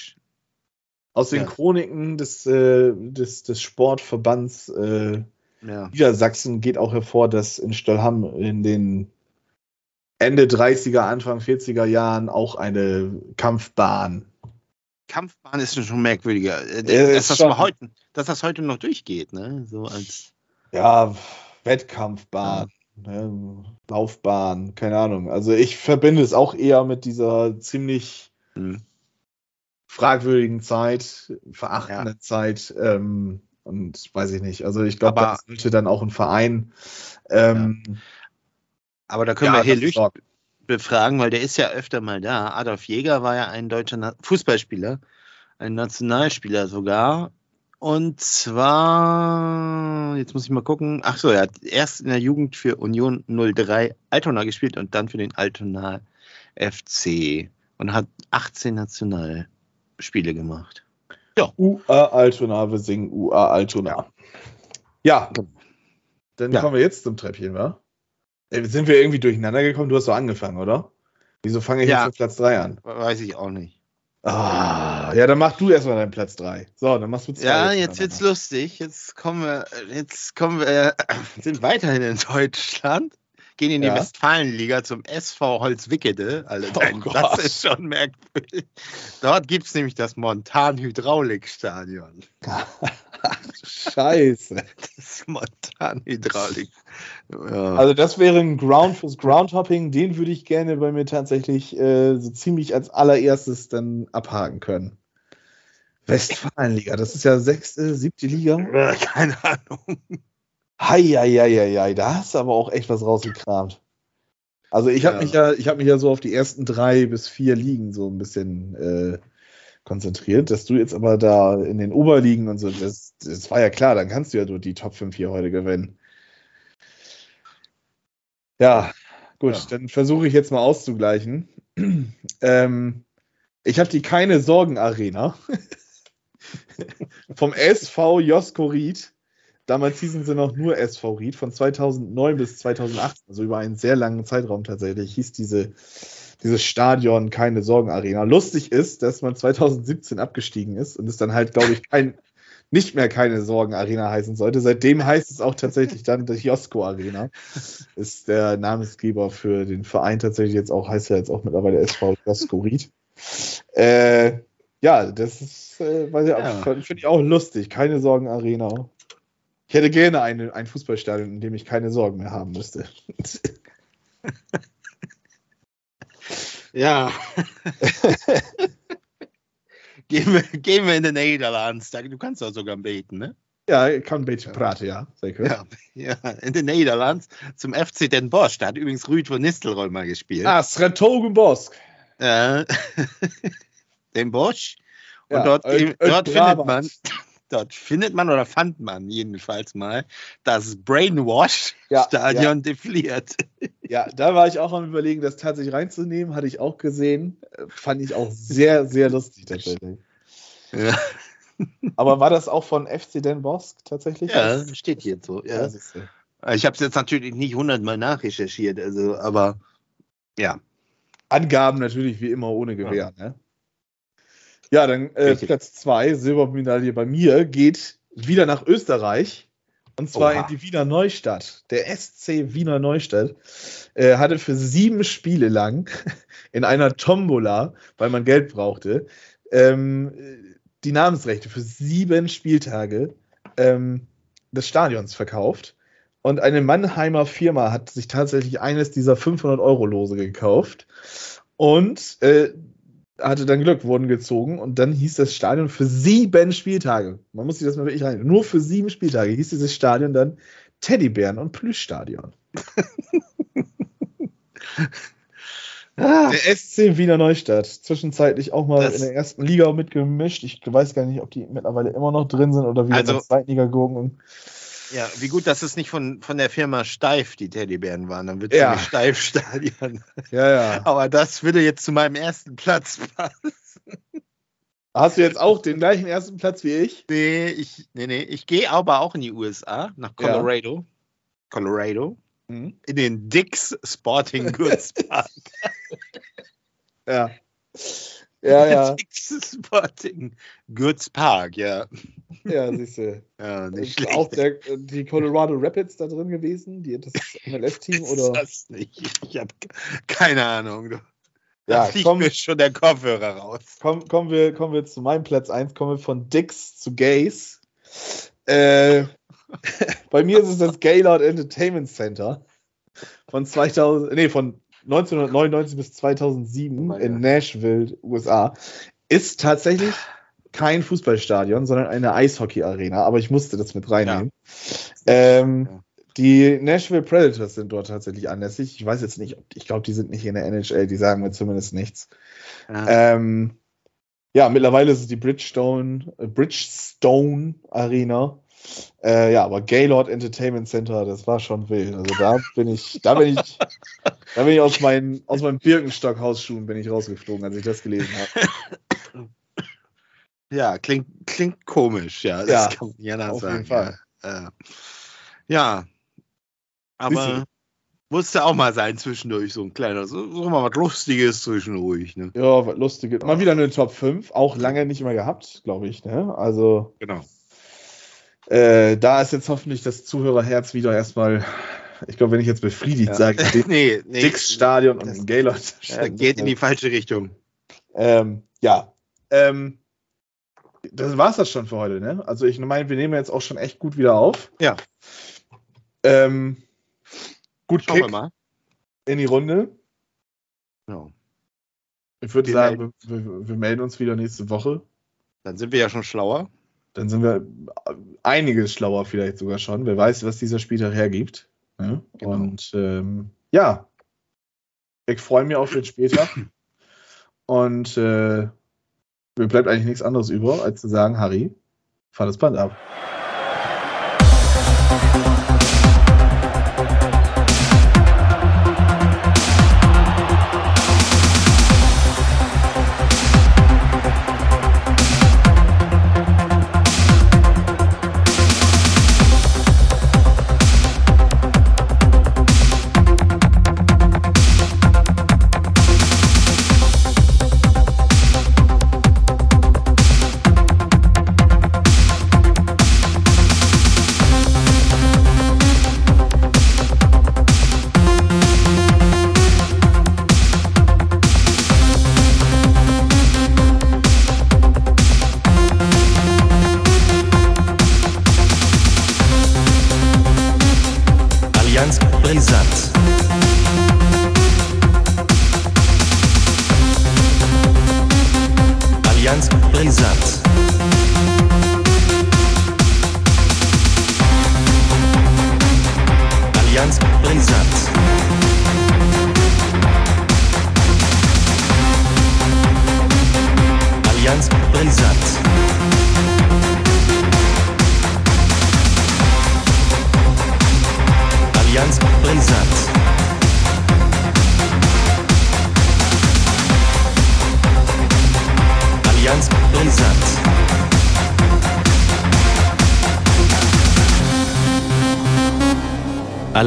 B: Aus den
C: Ja.
B: Chroniken des, äh, des, des Sportverbands äh,
C: Ja.
B: Niedersachsen geht auch hervor, dass in Stallham in den Ende 30er, Anfang 40er Jahren auch eine Kampfbahn.
C: Kampfbahn ist schon merkwürdiger. Äh, dass, das
B: schon-
C: heute, dass das heute noch durchgeht, ne? So als.
B: Ja, Wettkampfbahn, ne, Laufbahn, keine Ahnung. Also ich verbinde es auch eher mit dieser ziemlich
C: Hm.
B: fragwürdigen Zeit, verachtenden Zeit. Ähm, und weiß ich nicht. Also ich glaube, das sollte dann auch ein Verein. Ähm,
C: Aber da können
B: ja,
C: wir hier
B: dafür
C: Lücht befragen, weil der ist ja öfter mal da. Adolf Jäger war ja ein deutscher Na Fußballspieler, ein Nationalspieler sogar. Und zwar, jetzt muss ich mal gucken. Ach so, er hat erst in der Jugend für Union 03 Altona gespielt und dann für den Altona FC und hat 18 Nationalspiele gemacht.
B: UA Altona, wir singen UA Altona. Ja, dann
C: Ja.
B: kommen wir jetzt zum Treppchen, wa? Sind wir irgendwie durcheinander gekommen? Du hast doch angefangen, oder? Wieso fange ich
C: Ja.
B: jetzt mit Platz 3 an?
C: Weiß ich auch nicht.
B: Ah, ja, dann mach du erstmal deinen Platz 3. So, dann machst du zwei.
C: Ja,
B: jetzt
C: wird's lustig. Jetzt kommen wir, jetzt kommen wir, sind weiterhin in Deutschland, gehen in die
B: Ja.
C: Westfalenliga zum SV Holzwickede. Alter,
B: Oh
C: das ist schon merkwürdig. Dort gibt's nämlich das Montan-Hydraulik-Stadion.
B: Scheiße.
C: Das Montan-Hydraulik. Ja.
B: Also das wäre ein Ground fürs Groundhopping, den würde ich gerne bei mir tatsächlich äh, so ziemlich als allererstes dann abhaken können. Westfalenliga, das ist ja sechste, siebte Liga.
C: Keine Ahnung.
B: Heieieiei, da hast du aber auch echt was rausgekramt. Also ich habe
C: Ja.
B: mich ja, ich habe mich ja so auf die ersten drei bis vier Ligen so ein bisschen äh, konzentriert, dass du jetzt aber da in den Oberligen und so, das, das war ja klar, dann kannst du ja nur die Top 5 hier heute gewinnen. Ja, gut,
C: Ja.
B: dann versuche ich jetzt mal auszugleichen. ähm, ich habe die keine Sorgen Arena vom SV Josko Ried. Damals hießen sie noch nur SV Ried. Von 2009 bis 2018, also über einen sehr langen Zeitraum tatsächlich, hieß diese, dieses Stadion keine Sorgen Arena. Lustig ist, dass man 2017 abgestiegen ist und es dann halt, glaube ich, kein, nicht mehr keine Sorgen Arena heißen sollte. Seitdem heißt es auch tatsächlich dann die Josko Arena. Ist der Namensgeber für den Verein tatsächlich jetzt auch, heißt ja jetzt auch mittlerweile SV Josko Ried. Äh, ja, das ist, äh, weiß ich auch,
C: Ja.
B: finde ich auch lustig. Keine Sorgen Arena. Ich hätte gerne eine, ein Fußballstadion, in dem ich keine Sorgen mehr haben müsste.
C: Ja. gehen, wir, gehen wir in den Nederlands. Du kannst doch sogar beten, ne?
B: ja, ich kann ein bisschen praten, ja. Sehr gut.
C: Ja, ja, in den Nederlands zum FC Den Bosch. Da hat übrigens Rüd von Nistelrooy mal gespielt.
B: Ah, Sretogenbosk.
C: Äh, Den Bosch. Und
B: Ja,
C: dort, dort findet man, dort findet man oder fand man jedenfalls mal das Brainwash-Stadion
B: Ja,
C: defliert.
B: Ja, da war ich auch am überlegen, das tatsächlich reinzunehmen, hatte ich auch gesehen. Äh, Fand ich auch sehr, sehr lustig tatsächlich.
C: Ja,
B: Aber war das auch von FC Den Bosk tatsächlich?
C: ja steht hier so.
B: Ja.
C: Ich habe es jetzt natürlich nicht hundertmal nachrecherchiert, also, aber ja.
B: Angaben natürlich wie immer ohne Gewehr. Ja, ne? Ja dann äh. Platz 2, Silbermedaille bei mir, geht wieder nach Österreich. Und zwar
C: Oha.
B: in die Wiener Neustadt. Der SC Wiener Neustadt äh, hatte für sieben Spiele lang in einer Tombola, weil man Geld brauchte, ähm, die Namensrechte für sieben Spieltage ähm, des Stadions verkauft. Und eine Mannheimer Firma hat sich tatsächlich eines dieser 500-Euro-Lose gekauft und äh, hatte dann Glück, wurden gezogen und dann hieß das Stadion für sieben Spieltage. Man muss sich das mal wirklich rein. Nur für sieben Spieltage hieß dieses Stadion dann Teddybären- und Plüschstadion.
C: Ah,
B: Der SC Wiener Neustadt, zwischenzeitlich auch mal
C: Das-
B: in der ersten Liga mitgemischt. Ich weiß gar nicht, ob die mittlerweile immer noch drin sind oder wieder
C: Also-
B: in der Zweitliga gucken.
C: Ja, wie gut, dass es nicht von, von der Firma Steif die Teddybären waren. Dann wird es
B: Ja.
C: ja. Steif-Stadion.
B: Ja, ja.
C: Aber das würde jetzt zu meinem ersten Platz passen.
B: Hast du jetzt auch den gleichen ersten Platz wie ich?
C: Nee, ich, nee, nee. Ich gehe aber auch in die USA, nach
B: Ja.
C: Colorado. Colorado.
B: Mhm.
C: In den Dix Sporting Goods Park.
B: Ja. Ja, ja.
C: Texas Sporting Goods Park, ja.
B: Ja, siehst du.
C: Ja, nicht
B: Ist
C: schlecht.
B: auch der, die Colorado Rapids da drin gewesen, die, das MLS-Team oder?
C: das nicht. Ich habe keine Ahnung. Du.
B: Ja,
C: da fliegt
B: komm.
C: mir schon der Kopfhörer raus.
B: Komm, kommen, wir, kommen wir zu meinem Platz 1, kommen wir von Dicks zu Gays. Äh, bei mir ist es das Gaylord Entertainment Center von 2000, nee, von 1999 bis 2007
C: Oh
B: in. Nashville, USA. Ist tatsächlich kein Fußballstadion, sondern eine Eishockey-Arena, aber ich musste das mit reinnehmen. Ähm,
C: Ja.
B: Die Nashville Predators sind dort tatsächlich anlässig. Ich weiß jetzt nicht, ob- ich glaube, die sind nicht in der NHL, die sagen mir zumindest nichts.
C: Ja.
B: Ähm, ja, mittlerweile ist es die Bridgestone, äh, Bridgestone Arena. Äh, ja, aber Gaylord Entertainment Center, das war schon wild. Also da bin ich, da bin ich, da bin ich aus meinen, aus meinen Birkenstock-Hausschuhen bin ich rausgeflogen, als ich das gelesen habe.
C: Ja, klingt, klingt komisch, ja. Das
B: Ja,
C: kann man anders
B: auf
C: sagen.
B: jeden Fall.
C: Ja, äh, ja. aber musste auch mal sein zwischendurch, so ein kleiner, so, so mal was Lustiges zwischendurch. Ne?
B: Ja, was lustige. Mal wieder eine Top 5, auch lange nicht mehr gehabt, glaube ich. Ne? Also
C: Genau.
B: Äh, da ist jetzt hoffentlich das Zuhörerherz wieder erstmal, ich glaube, wenn ich jetzt befriedigt
C: Ja.
B: sage,
C: nee, nee.
B: Dix Stadion und Gaylord.
C: äh, geht in die falsche Richtung.
B: Ähm, ja. Ähm, das war's das schon für heute, ne? Also ich meine, wir nehmen jetzt auch schon echt gut wieder auf.
C: Ja.
B: Ähm, gut
C: Schauen wir
B: Kick
C: mal.
B: in die Runde.
C: Ja.
B: Ich würde sagen, wir, wir, wir melden uns wieder nächste Woche.
C: Dann sind wir ja schon schlauer.
B: Dann sind wir einiges schlauer vielleicht sogar schon. Wer weiß, was dieser Spieltag hergibt. Ne?
C: Genau.
B: Und ähm, ja, ich freue mich auf den Spieltag. Und äh, mir bleibt eigentlich nichts anderes über, als zu sagen, Harry, fahr das Band ab.